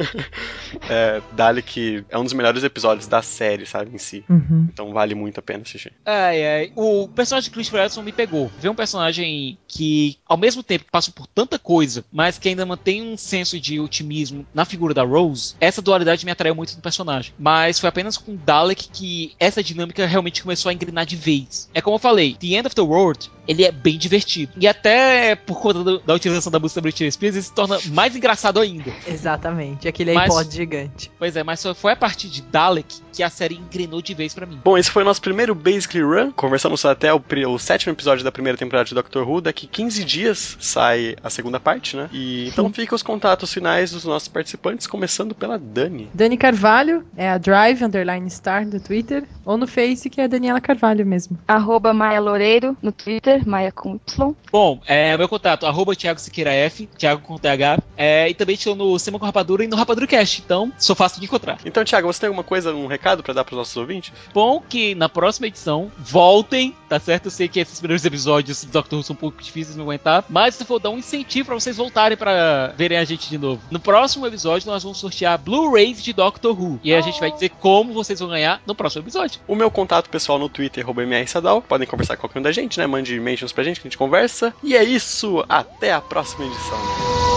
É, Dalek é um dos melhores episódios da série, sabe, em si. Uhum. Então vale muito a pena assistir. Ai, ai. O personagem de Christopher Edson me pegou. Ver um personagem que, ao mesmo tempo, passa por tanta coisa, mas que ainda mantém um senso de otimismo na figura da Rose, essa dualidade me atraiu muito no personagem. Mas foi apenas com Dalek que essa dinâmica realmente começou a engrenar de vez. É como eu falei, The End of the World, ele é bem divertido. E até por conta do- da utilização da música da Britney Spears, ele se torna mais engraçado ainda. Exatamente, aquele Mas- iPod gigante. Pois é, mas só foi a partir de Dalek que a série engrenou de vez pra mim. Bom, esse foi o nosso primeiro Basically Run. Conversamos até o, o sétimo episódio da primeira temporada de Doctor Who. Daqui 15 dias sai a segunda parte, né? E então fica os contatos finais dos nossos participantes, começando pela Dani. Dani Carvalho é a Drive Underline Star do Twitter, ou no Face, que é a Daniela Carvalho mesmo. Arroba Maia Loureiro no Twitter, Maia com Y. Bom, é, meu contato, arroba Thiago Siqueira F, Thiago com TH, é, e também estou no Sema com Rapadura e no Rapadura Cast, então sou fácil de encontrar. Então, Thiago, você tem alguma coisa, um recado pra dar pros nossos ouvintes? Bom que na próxima edição voltem, tá certo? Eu sei que esses primeiros episódios do Doctor Who são um pouco difíceis de aguentar, mas se for dar um incentivo pra vocês voltarem pra verem a gente de novo. No próximo episódio nós vamos sortear Blu-rays de Doctor Who e a gente vai dizer como vocês vão ganhar no próximo episódio. O meu contato pessoal no Twitter, mrsadal. Podem conversar com qualquer um da gente, né? Mande mentions pra gente que a gente conversa. E é isso. Até a próxima edição.